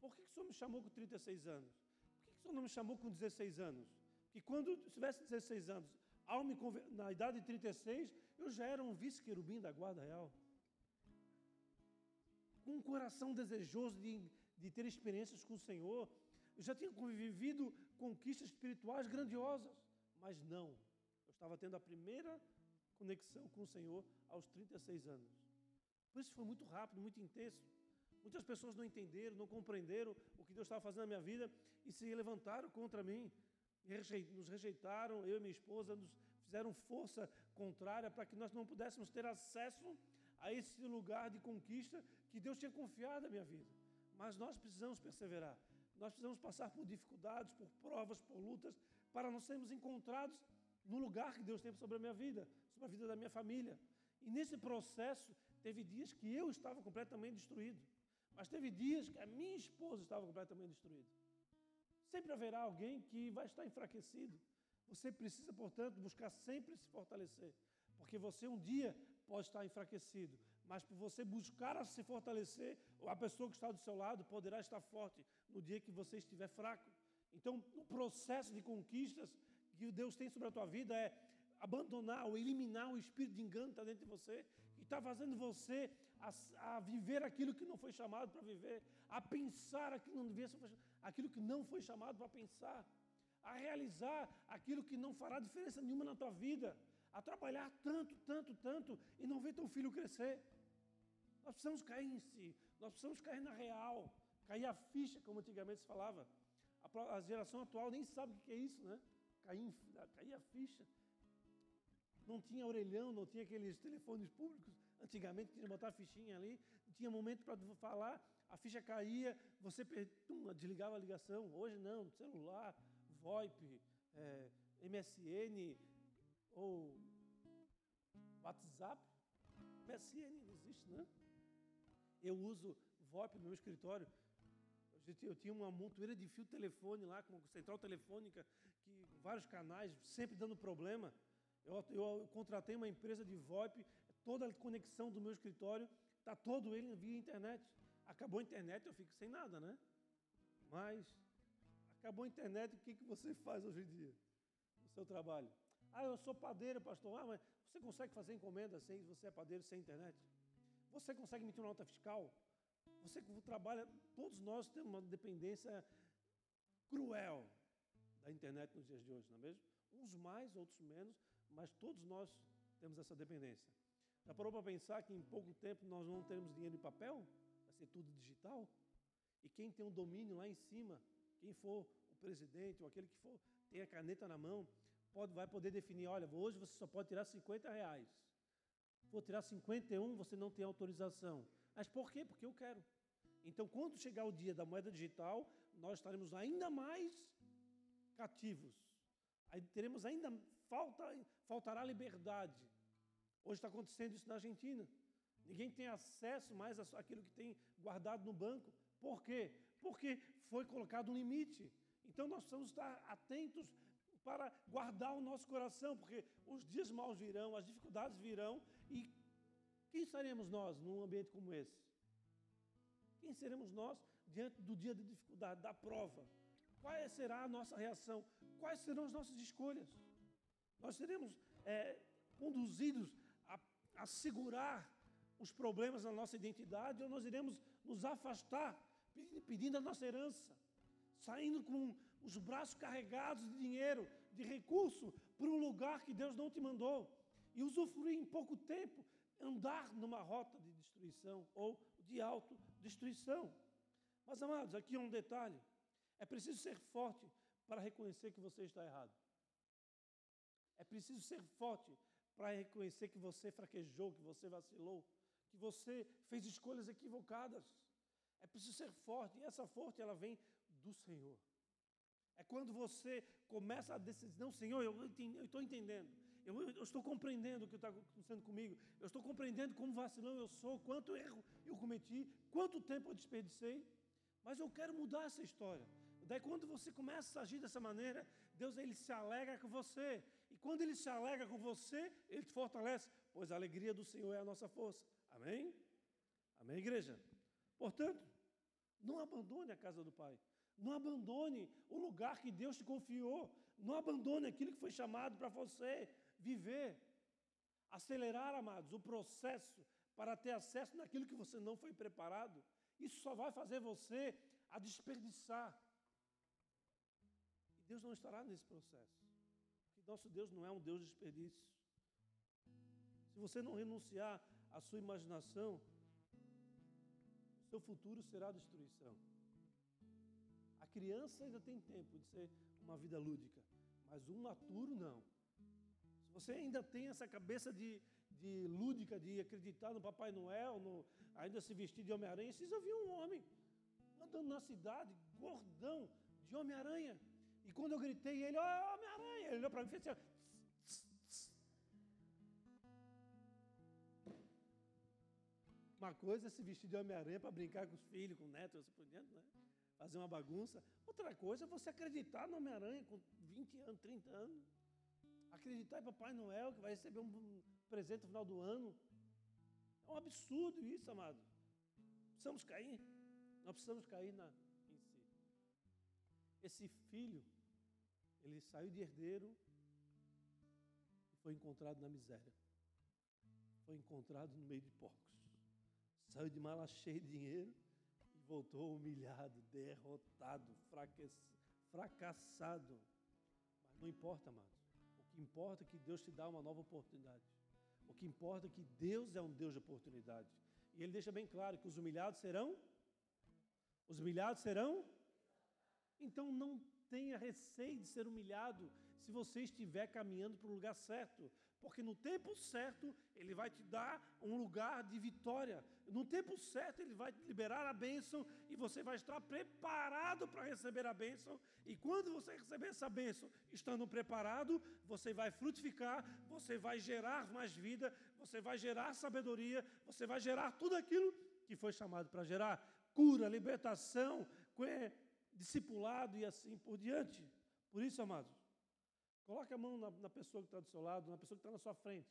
Por que, que o Senhor me chamou com 36 anos? Por que, que o Senhor não me chamou com 16 anos? Que quando eu tivesse 16 anos, ao me na idade de 36, eu já era um vice-querubim da Guarda Real. Com um coração desejoso de de ter experiências com o Senhor. Eu já tinha vivido conquistas espirituais grandiosas, mas não. Eu estava tendo a primeira conexão com o Senhor aos 36 anos. Por isso foi muito rápido, muito intenso. Muitas pessoas não entenderam, não compreenderam o que Deus estava fazendo na minha vida e se levantaram contra mim. Nos rejeitaram, eu e minha esposa, nos fizeram força contrária para que nós não pudéssemos ter acesso a esse lugar de conquista que Deus tinha confiado na minha vida. Mas nós precisamos perseverar. Nós precisamos passar por dificuldades, por provas, por lutas, para nós sermos encontrados no lugar que Deus tem sobre a minha vida, sobre a vida da minha família. E nesse processo, teve dias que eu estava completamente destruído. Mas teve dias que a minha esposa estava completamente destruída. Sempre haverá alguém que vai estar enfraquecido. Você precisa, portanto, buscar sempre se fortalecer. Porque você um dia pode estar enfraquecido, mas por você buscar se fortalecer, a pessoa que está do seu lado poderá estar forte no dia que você estiver fraco. Então, o processo de conquistas que Deus tem sobre a tua vida é abandonar ou eliminar o espírito de engano que está dentro de você, que está fazendo você a, a, viver aquilo que não foi chamado para viver, a pensar aquilo, não devia ser, aquilo que não foi chamado para pensar, a realizar aquilo que não fará diferença nenhuma na tua vida, a trabalhar tanto, tanto, tanto e não ver teu filho crescer. Nós precisamos cair em si, nós precisamos cair na real, cair a ficha, como antigamente se falava. A, geração atual nem sabe o que é isso, né? Cair, cair a ficha. Não tinha orelhão, não tinha aqueles telefones públicos. Antigamente tinha que botar a fichinha ali, tinha momento para falar, a ficha caía, você tum, desligava a ligação. Hoje não, celular, VoIP, é, MSN ou WhatsApp. MSN não existe, né? Eu uso VoIP no meu escritório. Eu tinha uma montoeira de fio telefone lá, com central telefônica, que vários canais, sempre dando problema. Eu, eu contratei uma empresa de VoIP, toda a conexão do meu escritório, está todo ele via internet. Acabou a internet, eu fico sem nada, né? Mas acabou a internet, o que, que você faz hoje em dia? No seu trabalho. Ah, eu sou padeiro, pastor. Ah, mas você consegue fazer encomenda sem você é padeiro sem internet? Você consegue emitir uma nota fiscal? Você trabalha, todos nós temos uma dependência cruel da internet nos dias de hoje, não é mesmo? Uns mais, outros menos, mas todos nós temos essa dependência. Já parou para pensar que em pouco tempo nós não teremos dinheiro em papel? Vai ser tudo digital? E quem tem um domínio lá em cima, quem for o presidente ou aquele que for, tem a caneta na mão, pode, vai poder definir, olha, hoje você só pode tirar 50 reais. Vou tirar 51, você não tem autorização. Mas por quê? Porque eu quero. Então, quando chegar o dia da moeda digital, nós estaremos ainda mais cativos. Aí teremos ainda falta, faltará liberdade. Hoje está acontecendo isso na Argentina. Ninguém tem acesso mais àquilo que tem guardado no banco. Por quê? Porque foi colocado um limite. Então nós precisamos estar atentos para guardar o nosso coração, porque os dias maus virão, as dificuldades virão, e quem seremos nós num ambiente como esse? Quem seremos nós diante do dia de dificuldade, da prova? Qual será a nossa reação? Quais serão as nossas escolhas? Nós seremos é, conduzidos a, a segurar os problemas na nossa identidade ou nós iremos nos afastar pedindo a nossa herança, saindo com os braços carregados de dinheiro, de recurso, para um lugar que Deus não te mandou e usufruir em pouco tempo, andar numa rota de destruição ou de autodestruição. Mas, amados, aqui é um detalhe: é preciso ser forte para reconhecer que você está errado. É preciso ser forte para reconhecer que você fraquejou, que você vacilou, que você fez escolhas equivocadas. É preciso ser forte, e essa forte ela vem do Senhor. É quando você começa a decidir, não, Senhor, eu estou entendendo, eu, eu, estou compreendendo o que está acontecendo comigo, eu estou compreendendo como vacilão eu sou, quanto erro eu cometi, quanto tempo eu desperdicei, mas eu quero mudar essa história. Daí, quando você começa a agir dessa maneira, Deus ele se alegra com você. E quando ele se alegra com você, ele te fortalece, pois a alegria do Senhor é a nossa força. Amém? Amém, igreja? Portanto, não abandone a casa do Pai. Não abandone o lugar que Deus te confiou. Não abandone aquilo que foi chamado para você viver. Acelerar, amados, o processo para ter acesso naquilo que você não foi preparado. Isso só vai fazer você a desperdiçar. E Deus não estará nesse processo. Porque nosso Deus não é um Deus de desperdício. Se você não renunciar à sua imaginação, seu futuro será destruição. A criança ainda tem tempo de ser uma vida lúdica, mas um maturo não. Você ainda tem essa cabeça de, de lúdica, de acreditar no Papai Noel, no, ainda se vestir de Homem-Aranha, vocês ouviram um homem andando na cidade, gordão, de Homem-Aranha. E quando eu gritei, ele, oh, Homem-Aranha, ele olhou para mim e fez assim, Uma coisa é se vestir de Homem-Aranha para brincar com os filhos, com o neto, assim por diante, né? Fazer uma bagunça. Outra coisa é você acreditar no Homem-Aranha com 20 anos, 30 anos. Acreditar em Papai Noel, que vai receber um presente no final do ano. É um absurdo isso, amado. Precisamos cair. Nós precisamos cair na, em si. Esse filho, ele saiu de herdeiro e foi encontrado na miséria. Foi encontrado no meio de porcos. Saiu de mala cheia de dinheiro e voltou humilhado, derrotado, fracassado. Mas não importa, amados. Importa é que Deus te dá uma nova oportunidade. O que importa é que Deus é um Deus de oportunidade. E Ele deixa bem claro que os humilhados serão. Os humilhados serão. Então não tenha receio de ser humilhado se você estiver caminhando para o lugar certo porque no tempo certo ele vai te dar um lugar de vitória. No tempo certo ele vai liberar a bênção e você vai estar preparado para receber a bênção. E quando você receber essa bênção, estando preparado, você vai frutificar, você vai gerar mais vida, você vai gerar sabedoria, você vai gerar tudo aquilo que foi chamado para gerar: cura, libertação, discipulado e assim por diante. Por isso, amados, Coloque a mão na, na pessoa que está do seu lado, na pessoa que está na sua frente.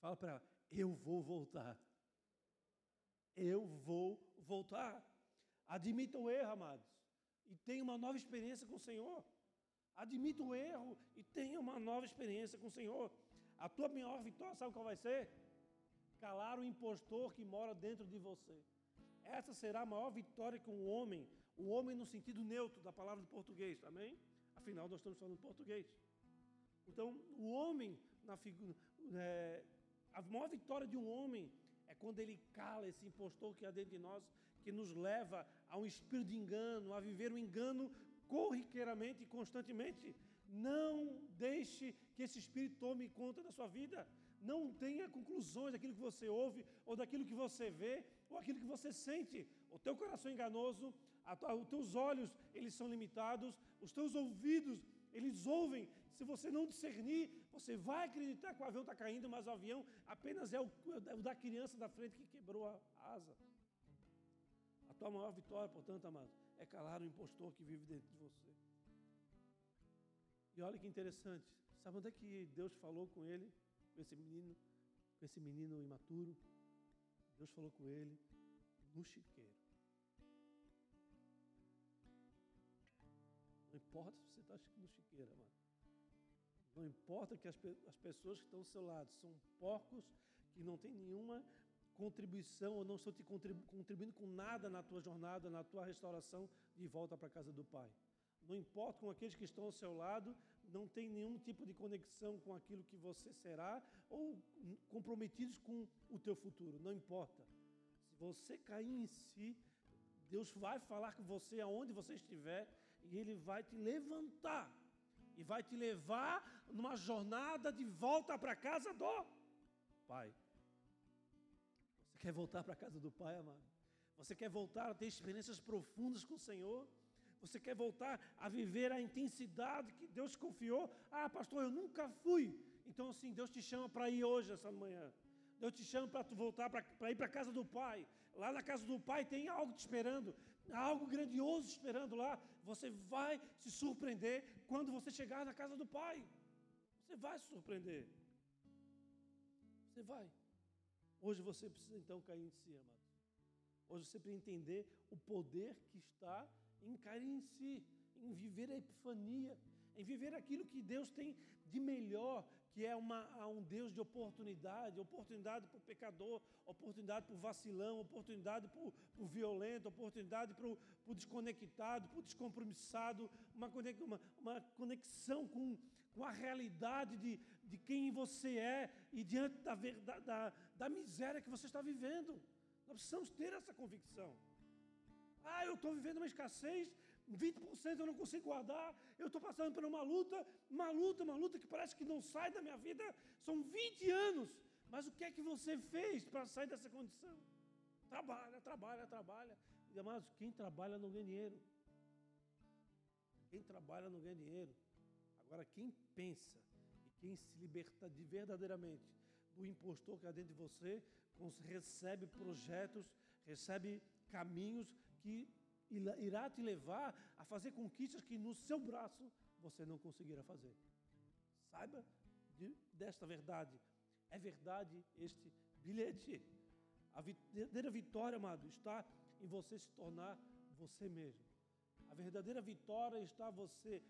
Fala para ela: Eu vou voltar. Eu vou voltar. Admita o erro, amados. E tenha uma nova experiência com o Senhor. Admita o erro e tenha uma nova experiência com o Senhor. A tua maior vitória, sabe qual vai ser? Calar o impostor que mora dentro de você. Essa será a maior vitória que um homem, o homem no sentido neutro da palavra do português, amém? Afinal, nós estamos falando português. Então, o homem, na figura, é, a maior vitória de um homem é quando ele cala esse impostor que há dentro de nós, que nos leva a um espírito de engano, a viver o um engano corriqueiramente e constantemente. Não deixe que esse espírito tome conta da sua vida. Não tenha conclusões daquilo que você ouve, ou daquilo que você vê, ou aquilo que você sente. O teu coração é enganoso, os teus olhos, eles são limitados, os teus ouvidos, eles ouvem. Se você não discernir, você vai acreditar que o avião está caindo, mas o avião apenas é o, é o da criança da frente que quebrou a asa. A tua maior vitória, portanto, amado, é calar o impostor que vive dentro de você. E olha que interessante. Sabe onde é que Deus falou com ele, com esse menino, com esse menino imaturo? Deus falou com ele no chiqueiro. Não importa se você está no chiqueiro, mano. Não importa que as, as pessoas que estão ao seu lado são porcos que não têm nenhuma contribuição ou não estão te contribuindo com nada na tua jornada, na tua restauração de volta para a casa do Pai. Não importa com aqueles que estão ao seu lado, não tem nenhum tipo de conexão com aquilo que você será ou comprometidos com o teu futuro. Não importa. Se você cair em si, Deus vai falar com você aonde você estiver e Ele vai te levantar e vai te levar numa jornada de volta para a casa do Pai. Você quer voltar para a casa do Pai, amado? Você quer voltar a ter experiências profundas com o Senhor? Você quer voltar a viver a intensidade que Deus confiou? Ah, pastor, eu nunca fui. Então, assim, Deus te chama para ir hoje, essa manhã. Deus te chama para voltar para ir para a casa do Pai. Lá na casa do Pai tem algo te esperando, algo grandioso esperando lá. Você vai se surpreender quando você chegar na casa do Pai. Você vai se surpreender. Você vai. Hoje você precisa então cair em si, amado. Hoje você precisa entender o poder que está em cair em si, em viver a epifania, em viver aquilo que Deus tem de melhor, que é uma, um Deus de oportunidade, oportunidade para o pecador, oportunidade para o vacilão, oportunidade para o violento, oportunidade para o desconectado, para o descompromissado, uma, uma, uma conexão com, com a realidade de, de quem você é e diante da, da, da, da miséria que você está vivendo. Nós precisamos ter essa convicção. Ah, eu estou vivendo uma escassez, 20% eu não consigo guardar, eu estou passando por uma luta, uma luta, uma luta que parece que não sai da minha vida, são 20 anos. Mas o que é que você fez para sair dessa condição? Trabalha, trabalha, trabalha. E, amados, quem trabalha não ganha dinheiro. Quem trabalha não ganha dinheiro. Agora, quem pensa e quem se liberta de verdadeiramente do impostor que há dentro de você, recebe projetos, recebe caminhos que irá te levar a fazer conquistas que no seu braço você não conseguirá fazer. Saiba de, desta verdade. É verdade este bilhete. A verdadeira vitória, amado, está em você se tornar você mesmo. A verdadeira vitória está você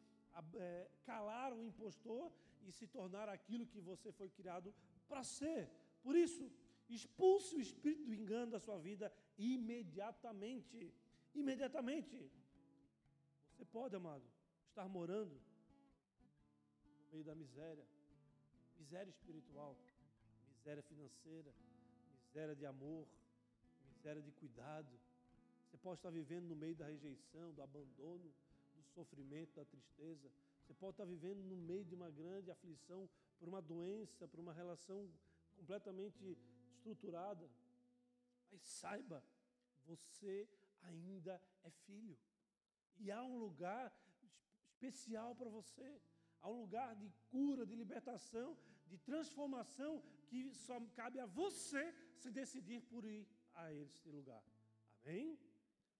é, calar o impostor e se tornar aquilo que você foi criado para ser. Por isso, expulse o espírito do engano da sua vida imediatamente imediatamente. Você pode, amado, estar morando no meio da miséria, miséria espiritual, miséria financeira, miséria de amor, miséria de cuidado. Você pode estar vivendo no meio da rejeição, do abandono, do sofrimento, da tristeza. Você pode estar vivendo no meio de uma grande aflição por uma doença, por uma relação completamente estruturada. Mas saiba, você ainda é filho. E há um lugar especial para você. Há um lugar de cura, de libertação, de transformação que só cabe a você se decidir por ir a esse lugar. Amém?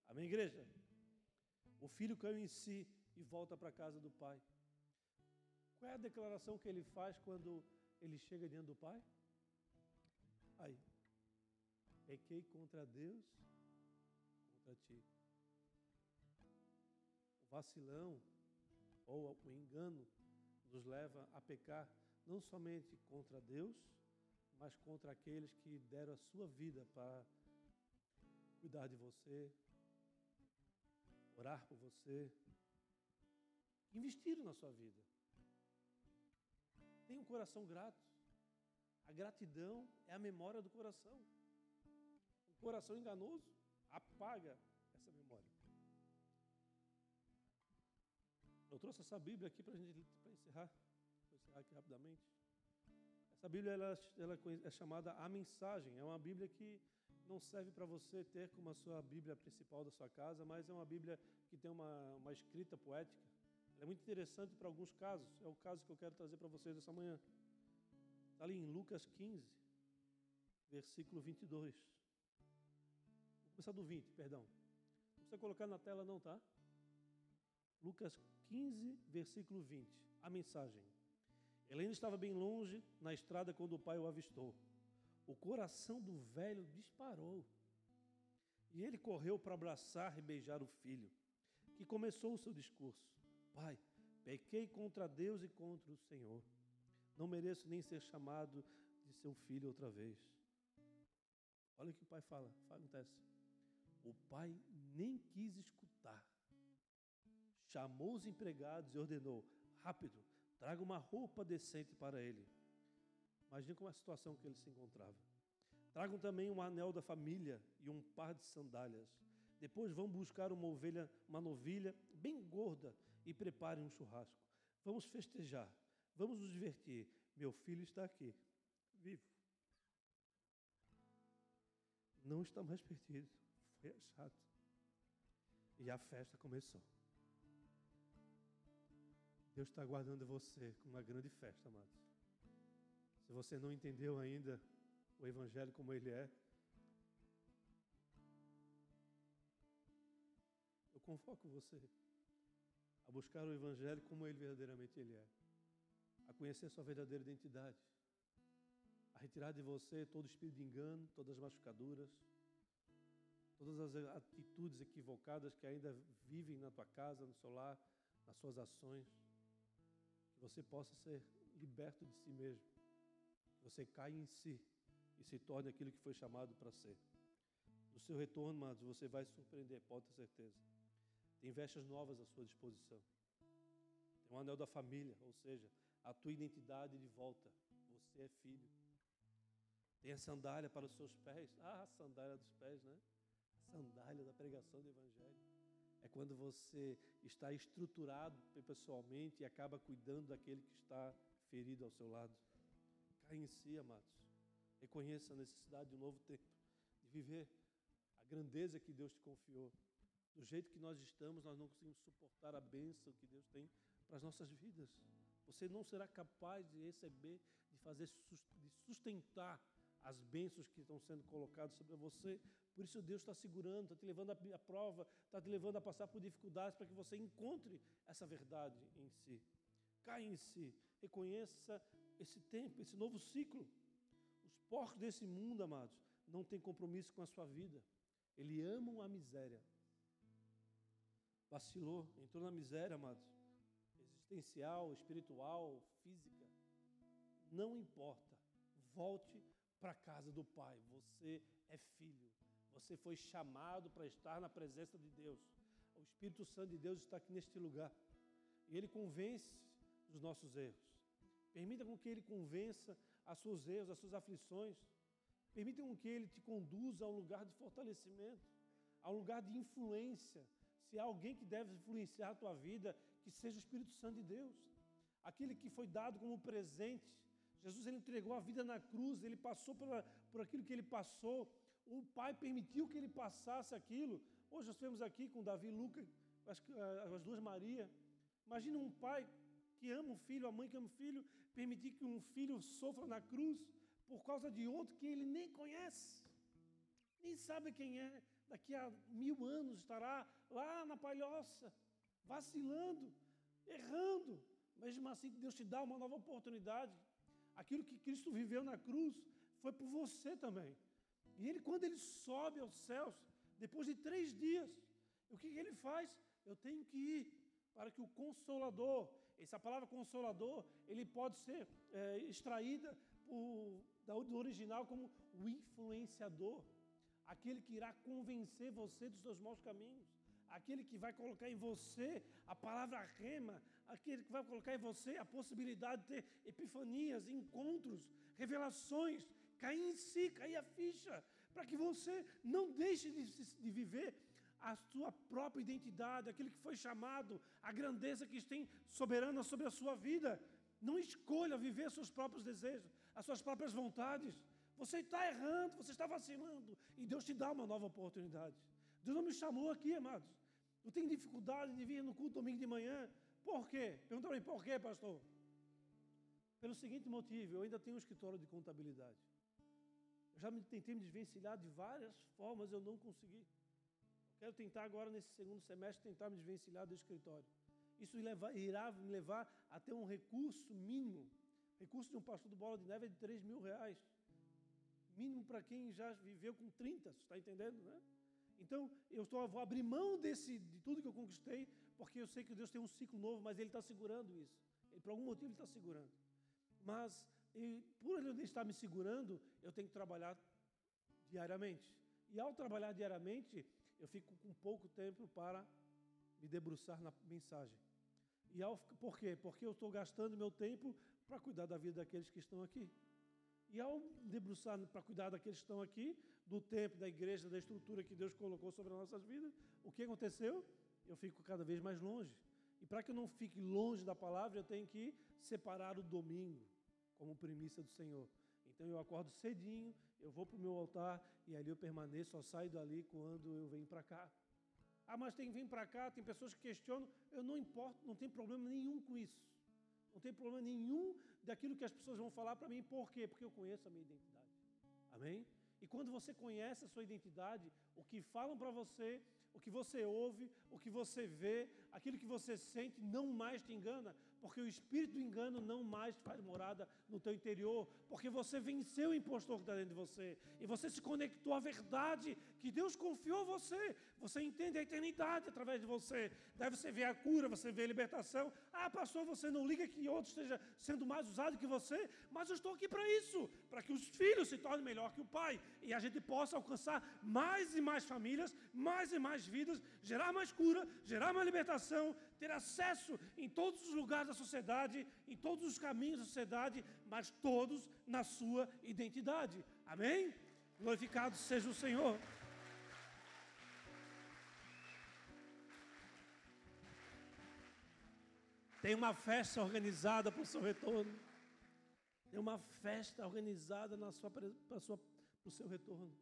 Amém, igreja? O filho caiu em si e volta para a casa do pai. Qual é a declaração que ele faz quando ele chega diante do pai? Aí, pequei contra Deus para ti. O vacilão ou o engano nos leva a pecar não somente contra Deus, mas contra aqueles que deram a sua vida para cuidar de você, orar por você, investiram na sua vida. Tenha um coração grato. A gratidão é a memória do coração. O coração enganoso apaga essa memória. Eu trouxe essa Bíblia aqui para gente pra encerrar. Vou encerrar aqui rapidamente. Essa Bíblia ela, ela é chamada A Mensagem. É uma Bíblia que não serve para você ter como a sua Bíblia principal da sua casa, mas é uma Bíblia que tem uma, uma escrita poética. Ela é muito interessante para alguns casos. É o caso que eu quero trazer para vocês essa manhã. Está ali em Lucas 15, versículo 22. Começar do 20, perdão. Não precisa colocar na tela, não, tá? Lucas 15, versículo 20. A mensagem. Ele ainda estava bem longe na estrada quando o pai o avistou. O coração do velho disparou. E ele correu para abraçar e beijar o filho, que começou o seu discurso: Pai, pequei contra Deus e contra o Senhor. Não mereço nem ser chamado de seu filho outra vez. Olha o que o pai fala, acontece. O pai nem quis escutar. Chamou os empregados e ordenou: Rápido, traga uma roupa decente para ele. Imagina como a situação que ele se encontrava. Tragam também um anel da família e um par de sandálias. Depois vão buscar uma ovelha, uma novilha bem gorda e preparem um churrasco. Vamos festejar, vamos nos divertir. Meu filho está aqui, vivo. Não está mais perdido, foi achado. E a festa começou. Deus está aguardando você com uma grande festa, amados. Se você não entendeu ainda o Evangelho como ele é, eu convoco você a buscar o Evangelho como ele verdadeiramente ele é, a conhecer sua verdadeira identidade, a retirar de você todo espírito de engano, todas as machucaduras, todas as atitudes equivocadas que ainda vivem na tua casa, no seu lar, nas suas ações, que você possa ser liberto de si mesmo você cai em si e se torne aquilo que foi chamado para ser. No seu retorno, amados, você vai surpreender, pode ter certeza. Tem vestes novas à sua disposição. Tem um anel da família, ou seja, a tua identidade de volta. Você é filho. Tem a sandália para os seus pés. Ah, a sandália dos pés, né? Sandália da pregação do Evangelho. É quando você está estruturado pessoalmente e acaba cuidando daquele que está ferido ao seu lado. Caia em si, amados. Reconheça a necessidade de um novo tempo, de viver a grandeza que Deus te confiou. Do jeito que nós estamos, nós não conseguimos suportar a bênção que Deus tem para as nossas vidas. Você não será capaz de receber, de fazer, de sustentar as bênçãos que estão sendo colocadas sobre você. Por isso Deus está segurando, está te levando a prova, está te levando a passar por dificuldades para que você encontre essa verdade em si. Caia em si, reconheça esse tempo, esse novo ciclo. Os porcos desse mundo, amados, não têm compromisso com a sua vida. Eles amam a miséria. Vacilou, entrou na miséria, amados. Existencial, espiritual, física. Não importa. Volte para a casa do Pai. Você é filho. Você foi chamado para estar na presença de Deus. O Espírito Santo de Deus está aqui neste lugar. E ele convence dos nossos erros. Permita com que Ele convença a seus erros, as suas aflições. Permita com que Ele te conduza a um lugar de fortalecimento, a um lugar de influência. Se há alguém que deve influenciar a tua vida, que seja o Espírito Santo de Deus. Aquele que foi dado como presente. Jesus ele entregou a vida na cruz, ele passou por, por aquilo que ele passou. O Pai permitiu que ele passasse aquilo. Hoje nós vemos aqui com Davi e Lucas, as duas Maria. Imagina um pai que ama o filho, a mãe que ama o filho, permitir que um filho sofra na cruz por causa de outro que ele nem conhece, nem sabe quem é, daqui a mil anos estará lá na palhoça, vacilando, errando, mesmo assim Deus te dá uma nova oportunidade. Aquilo que Cristo viveu na cruz foi por você também. E ele, quando ele sobe aos céus, depois de três dias, o que, que ele faz? Eu tenho que ir para que o Consolador, essa palavra consolador, ele pode ser é, extraída por, do original como o influenciador, aquele que irá convencer você dos seus maus caminhos, aquele que vai colocar em você a palavra rema, aquele que vai colocar em você a possibilidade de ter epifanias, encontros, revelações, cair em si, cair a ficha, para que você não deixe de, de viver a sua própria identidade, aquilo que foi chamado, a grandeza que tem soberana sobre a sua vida. Não escolha viver seus próprios desejos, as suas próprias vontades. Você está errando, você está vacilando, e Deus te dá uma nova oportunidade. Deus não me chamou aqui, amados. Eu tenho dificuldade de vir no culto domingo de manhã. Por quê? Perguntaram por quê, pastor? Pelo seguinte motivo, eu ainda tenho um escritório de contabilidade. Eu já me tentei me desvencilhar de várias formas, eu não consegui. Quero tentar agora, nesse segundo semestre, tentar me desvencilhar do escritório. Isso irá me levar a ter um recurso mínimo. Recurso de um pastor do Bola de Neve é de 3 mil reais. Mínimo para quem já viveu com 30, você está entendendo, né? Então, eu estou, vou abrir mão desse, de tudo que eu conquistei, porque eu sei que Deus tem um ciclo novo, mas Ele está segurando isso. Ele, por algum motivo, Ele está segurando. Mas, e, por Ele estar me segurando, eu tenho que trabalhar diariamente. E ao trabalhar diariamente, eu fico com pouco tempo para me debruçar na mensagem. E ao, por quê? Porque eu estou gastando meu tempo para cuidar da vida daqueles que estão aqui. E ao debruçar para cuidar daqueles que estão aqui, do tempo, da igreja, da estrutura que Deus colocou sobre as nossas vidas, o que aconteceu? Eu fico cada vez mais longe. E para que eu não fique longe da palavra, eu tenho que separar o domingo como primícia do Senhor. Então eu acordo cedinho, eu vou para o meu altar e ali eu permaneço, só saio dali quando eu venho para cá. Ah, mas tem que vir para cá, tem pessoas que questionam, eu não importo, não tem problema nenhum com isso. Não tem problema nenhum daquilo que as pessoas vão falar para mim, por quê? Porque eu conheço a minha identidade. Amém? E quando você conhece a sua identidade, o que falam para você, o que você ouve, o que você vê, aquilo que você sente, não mais te engana, porque o espírito do engano não mais faz morada no teu interior, porque você venceu o impostor que está dentro de você, e você se conectou à verdade que Deus confiou a você. Você entende a eternidade através de você. Daí você vê a cura, você vê a libertação. Ah, pastor, você não liga que outro esteja sendo mais usado que você, mas eu estou aqui para isso, para que os filhos se tornem melhor que o pai, e a gente possa alcançar mais e mais famílias, mais e mais vidas, gerar mais cura, gerar mais libertação, ter acesso em todos os lugares da sociedade, em todos os caminhos da sociedade, mas todos na sua identidade. Amém? Glorificado seja o Senhor. Tem uma festa organizada para o seu retorno. Tem uma festa organizada na sua, para, sua, para o seu retorno.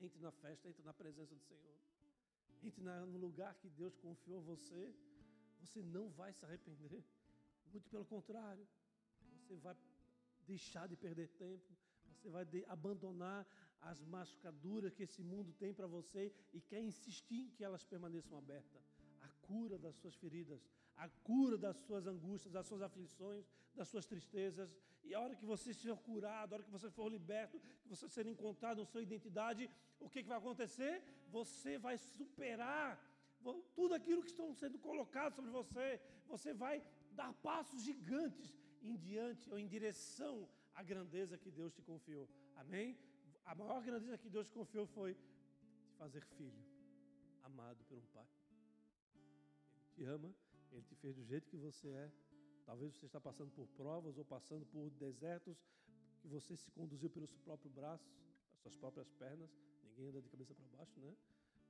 Entre na festa, entre na presença do Senhor. Entre na, no lugar que Deus confiou a você você não vai se arrepender. Muito pelo contrário, você vai deixar de perder tempo, você vai abandonar as machucaduras que esse mundo tem para você e quer insistir em que elas permaneçam abertas. A cura das suas feridas, a cura das suas angústias, das suas aflições, das suas tristezas. E a hora que você estiver curado, a hora que você for liberto, que você ser encontrado na sua identidade, o que, que vai acontecer? Você vai superar tudo aquilo que estão sendo colocados sobre você, você vai dar passos gigantes em diante ou em direção à grandeza que Deus te confiou. Amém? A maior grandeza que Deus te confiou foi te fazer filho, amado por um pai. Ele te ama, ele te fez do jeito que você é. Talvez você está passando por provas ou passando por desertos que você se conduziu pelo seu próprio braço, as suas próprias pernas. Ninguém anda de cabeça para baixo, né?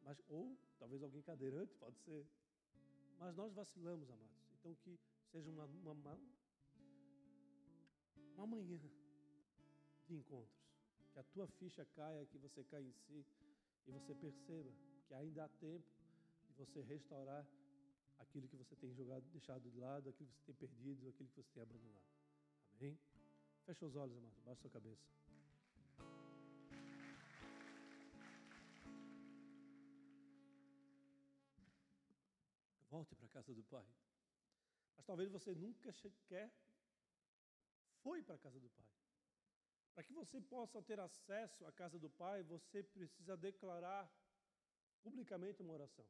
Mas, ou talvez alguém cadeirante, pode ser. Mas nós vacilamos, amados. Então que seja uma, uma, uma manhã de encontros. Que a tua ficha caia, que você caia em si e você perceba que ainda há tempo de você restaurar aquilo que você tem jogado, deixado de lado, aquilo que você tem perdido, aquilo que você tem abandonado. Amém? Fecha os olhos, amados. Baixa a sua cabeça. Volte para a casa do Pai. Mas talvez você nunca sequer foi para a casa do Pai. Para que você possa ter acesso à casa do Pai, você precisa declarar publicamente uma oração.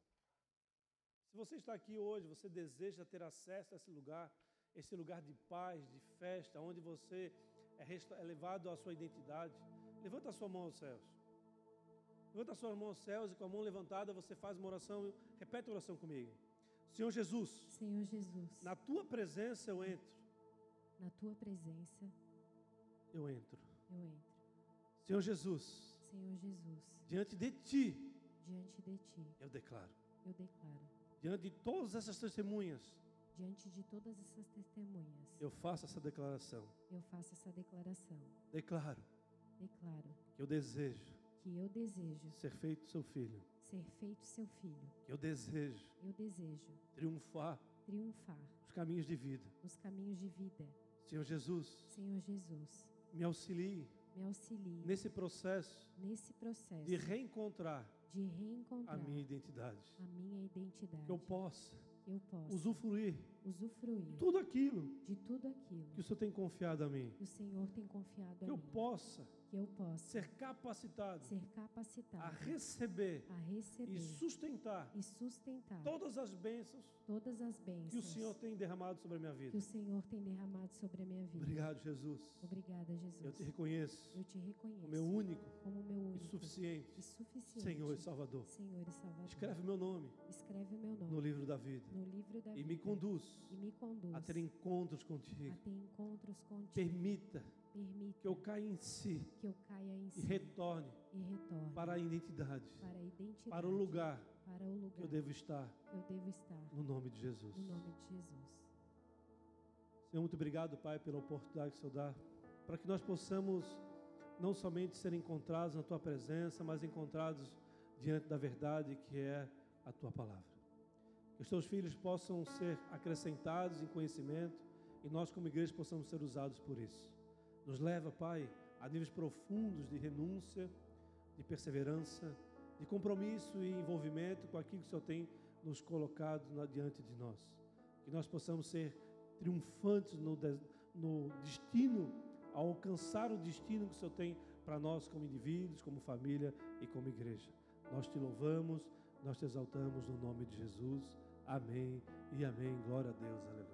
Se você está aqui hoje, você deseja ter acesso a esse lugar, esse lugar de paz, de festa, onde você é, é levado à sua identidade, levanta a sua mão aos céus. Levanta a sua mão aos céus e com a mão levantada você faz uma oração, repete a oração comigo. Senhor Jesus, Senhor Jesus, na tua presença eu entro. na tua presença Eu entro. eu entro. Senhor Jesus, Senhor Jesus, diante de ti diante de ti eu declaro. eu declaro, Diante de todas essas testemunhas, diante de todas essas testemunhas, eu faço essa declaração. eu faço essa declaração. Declaro Declaro que eu desejo que eu desejo ser feito seu filho. Ser feito seu filho. Eu desejo Eu desejo triunfar triunfar os caminhos de vida. nos caminhos de vida. Senhor Jesus, Senhor Jesus, me auxilie me auxilie nesse processo nesse processo de reencontrar de reencontrar a minha identidade. a minha identidade. Que eu possa eu possa usufruir usufruir tudo aquilo de tudo aquilo que o Senhor tem confiado a mim. que o Senhor tem confiado Que a eu mim. possa que eu possa ser capacitado ser capacitado a receber a receber e sustentar e sustentar todas as bênçãos todas as que o bênçãos Senhor tem derramado sobre a minha que vida. o Senhor tem derramado sobre a minha vida. Obrigado, Jesus. Obrigada, Jesus. Eu te reconheço Eu te reconheço como meu único como meu e único suficiente e suficiente Senhor e Salvador. Senhor e Salvador. Escreve meu nome Escreve o meu nome no livro da vida no livro da e vida me conduz e me conduz a ter encontros contigo. ter encontros contigo. Permita Permita que eu caia em si caia em e si retorne e retorne para a identidade, para a identidade, para o lugar para o lugar que eu devo estar, eu devo estar. no nome de Jesus. No nome de Jesus. Senhor, muito obrigado, Pai, pela oportunidade que o Senhor dá, para que nós possamos não somente ser encontrados na Tua presença, mas encontrados diante da verdade que é a Tua palavra. Que os Teus filhos possam ser acrescentados em conhecimento e nós, como igreja, possamos ser usados por isso. Nos leva, Pai, a níveis profundos de renúncia, de perseverança, de compromisso e envolvimento com aquilo que o Senhor tem nos colocado na, diante de nós. Que nós possamos ser triunfantes no, no destino, ao alcançar o destino que o Senhor tem para nós como indivíduos, como família e como igreja. Nós te louvamos, nós te exaltamos no nome de Jesus. Amém e amém. Glória a Deus. Aleluia.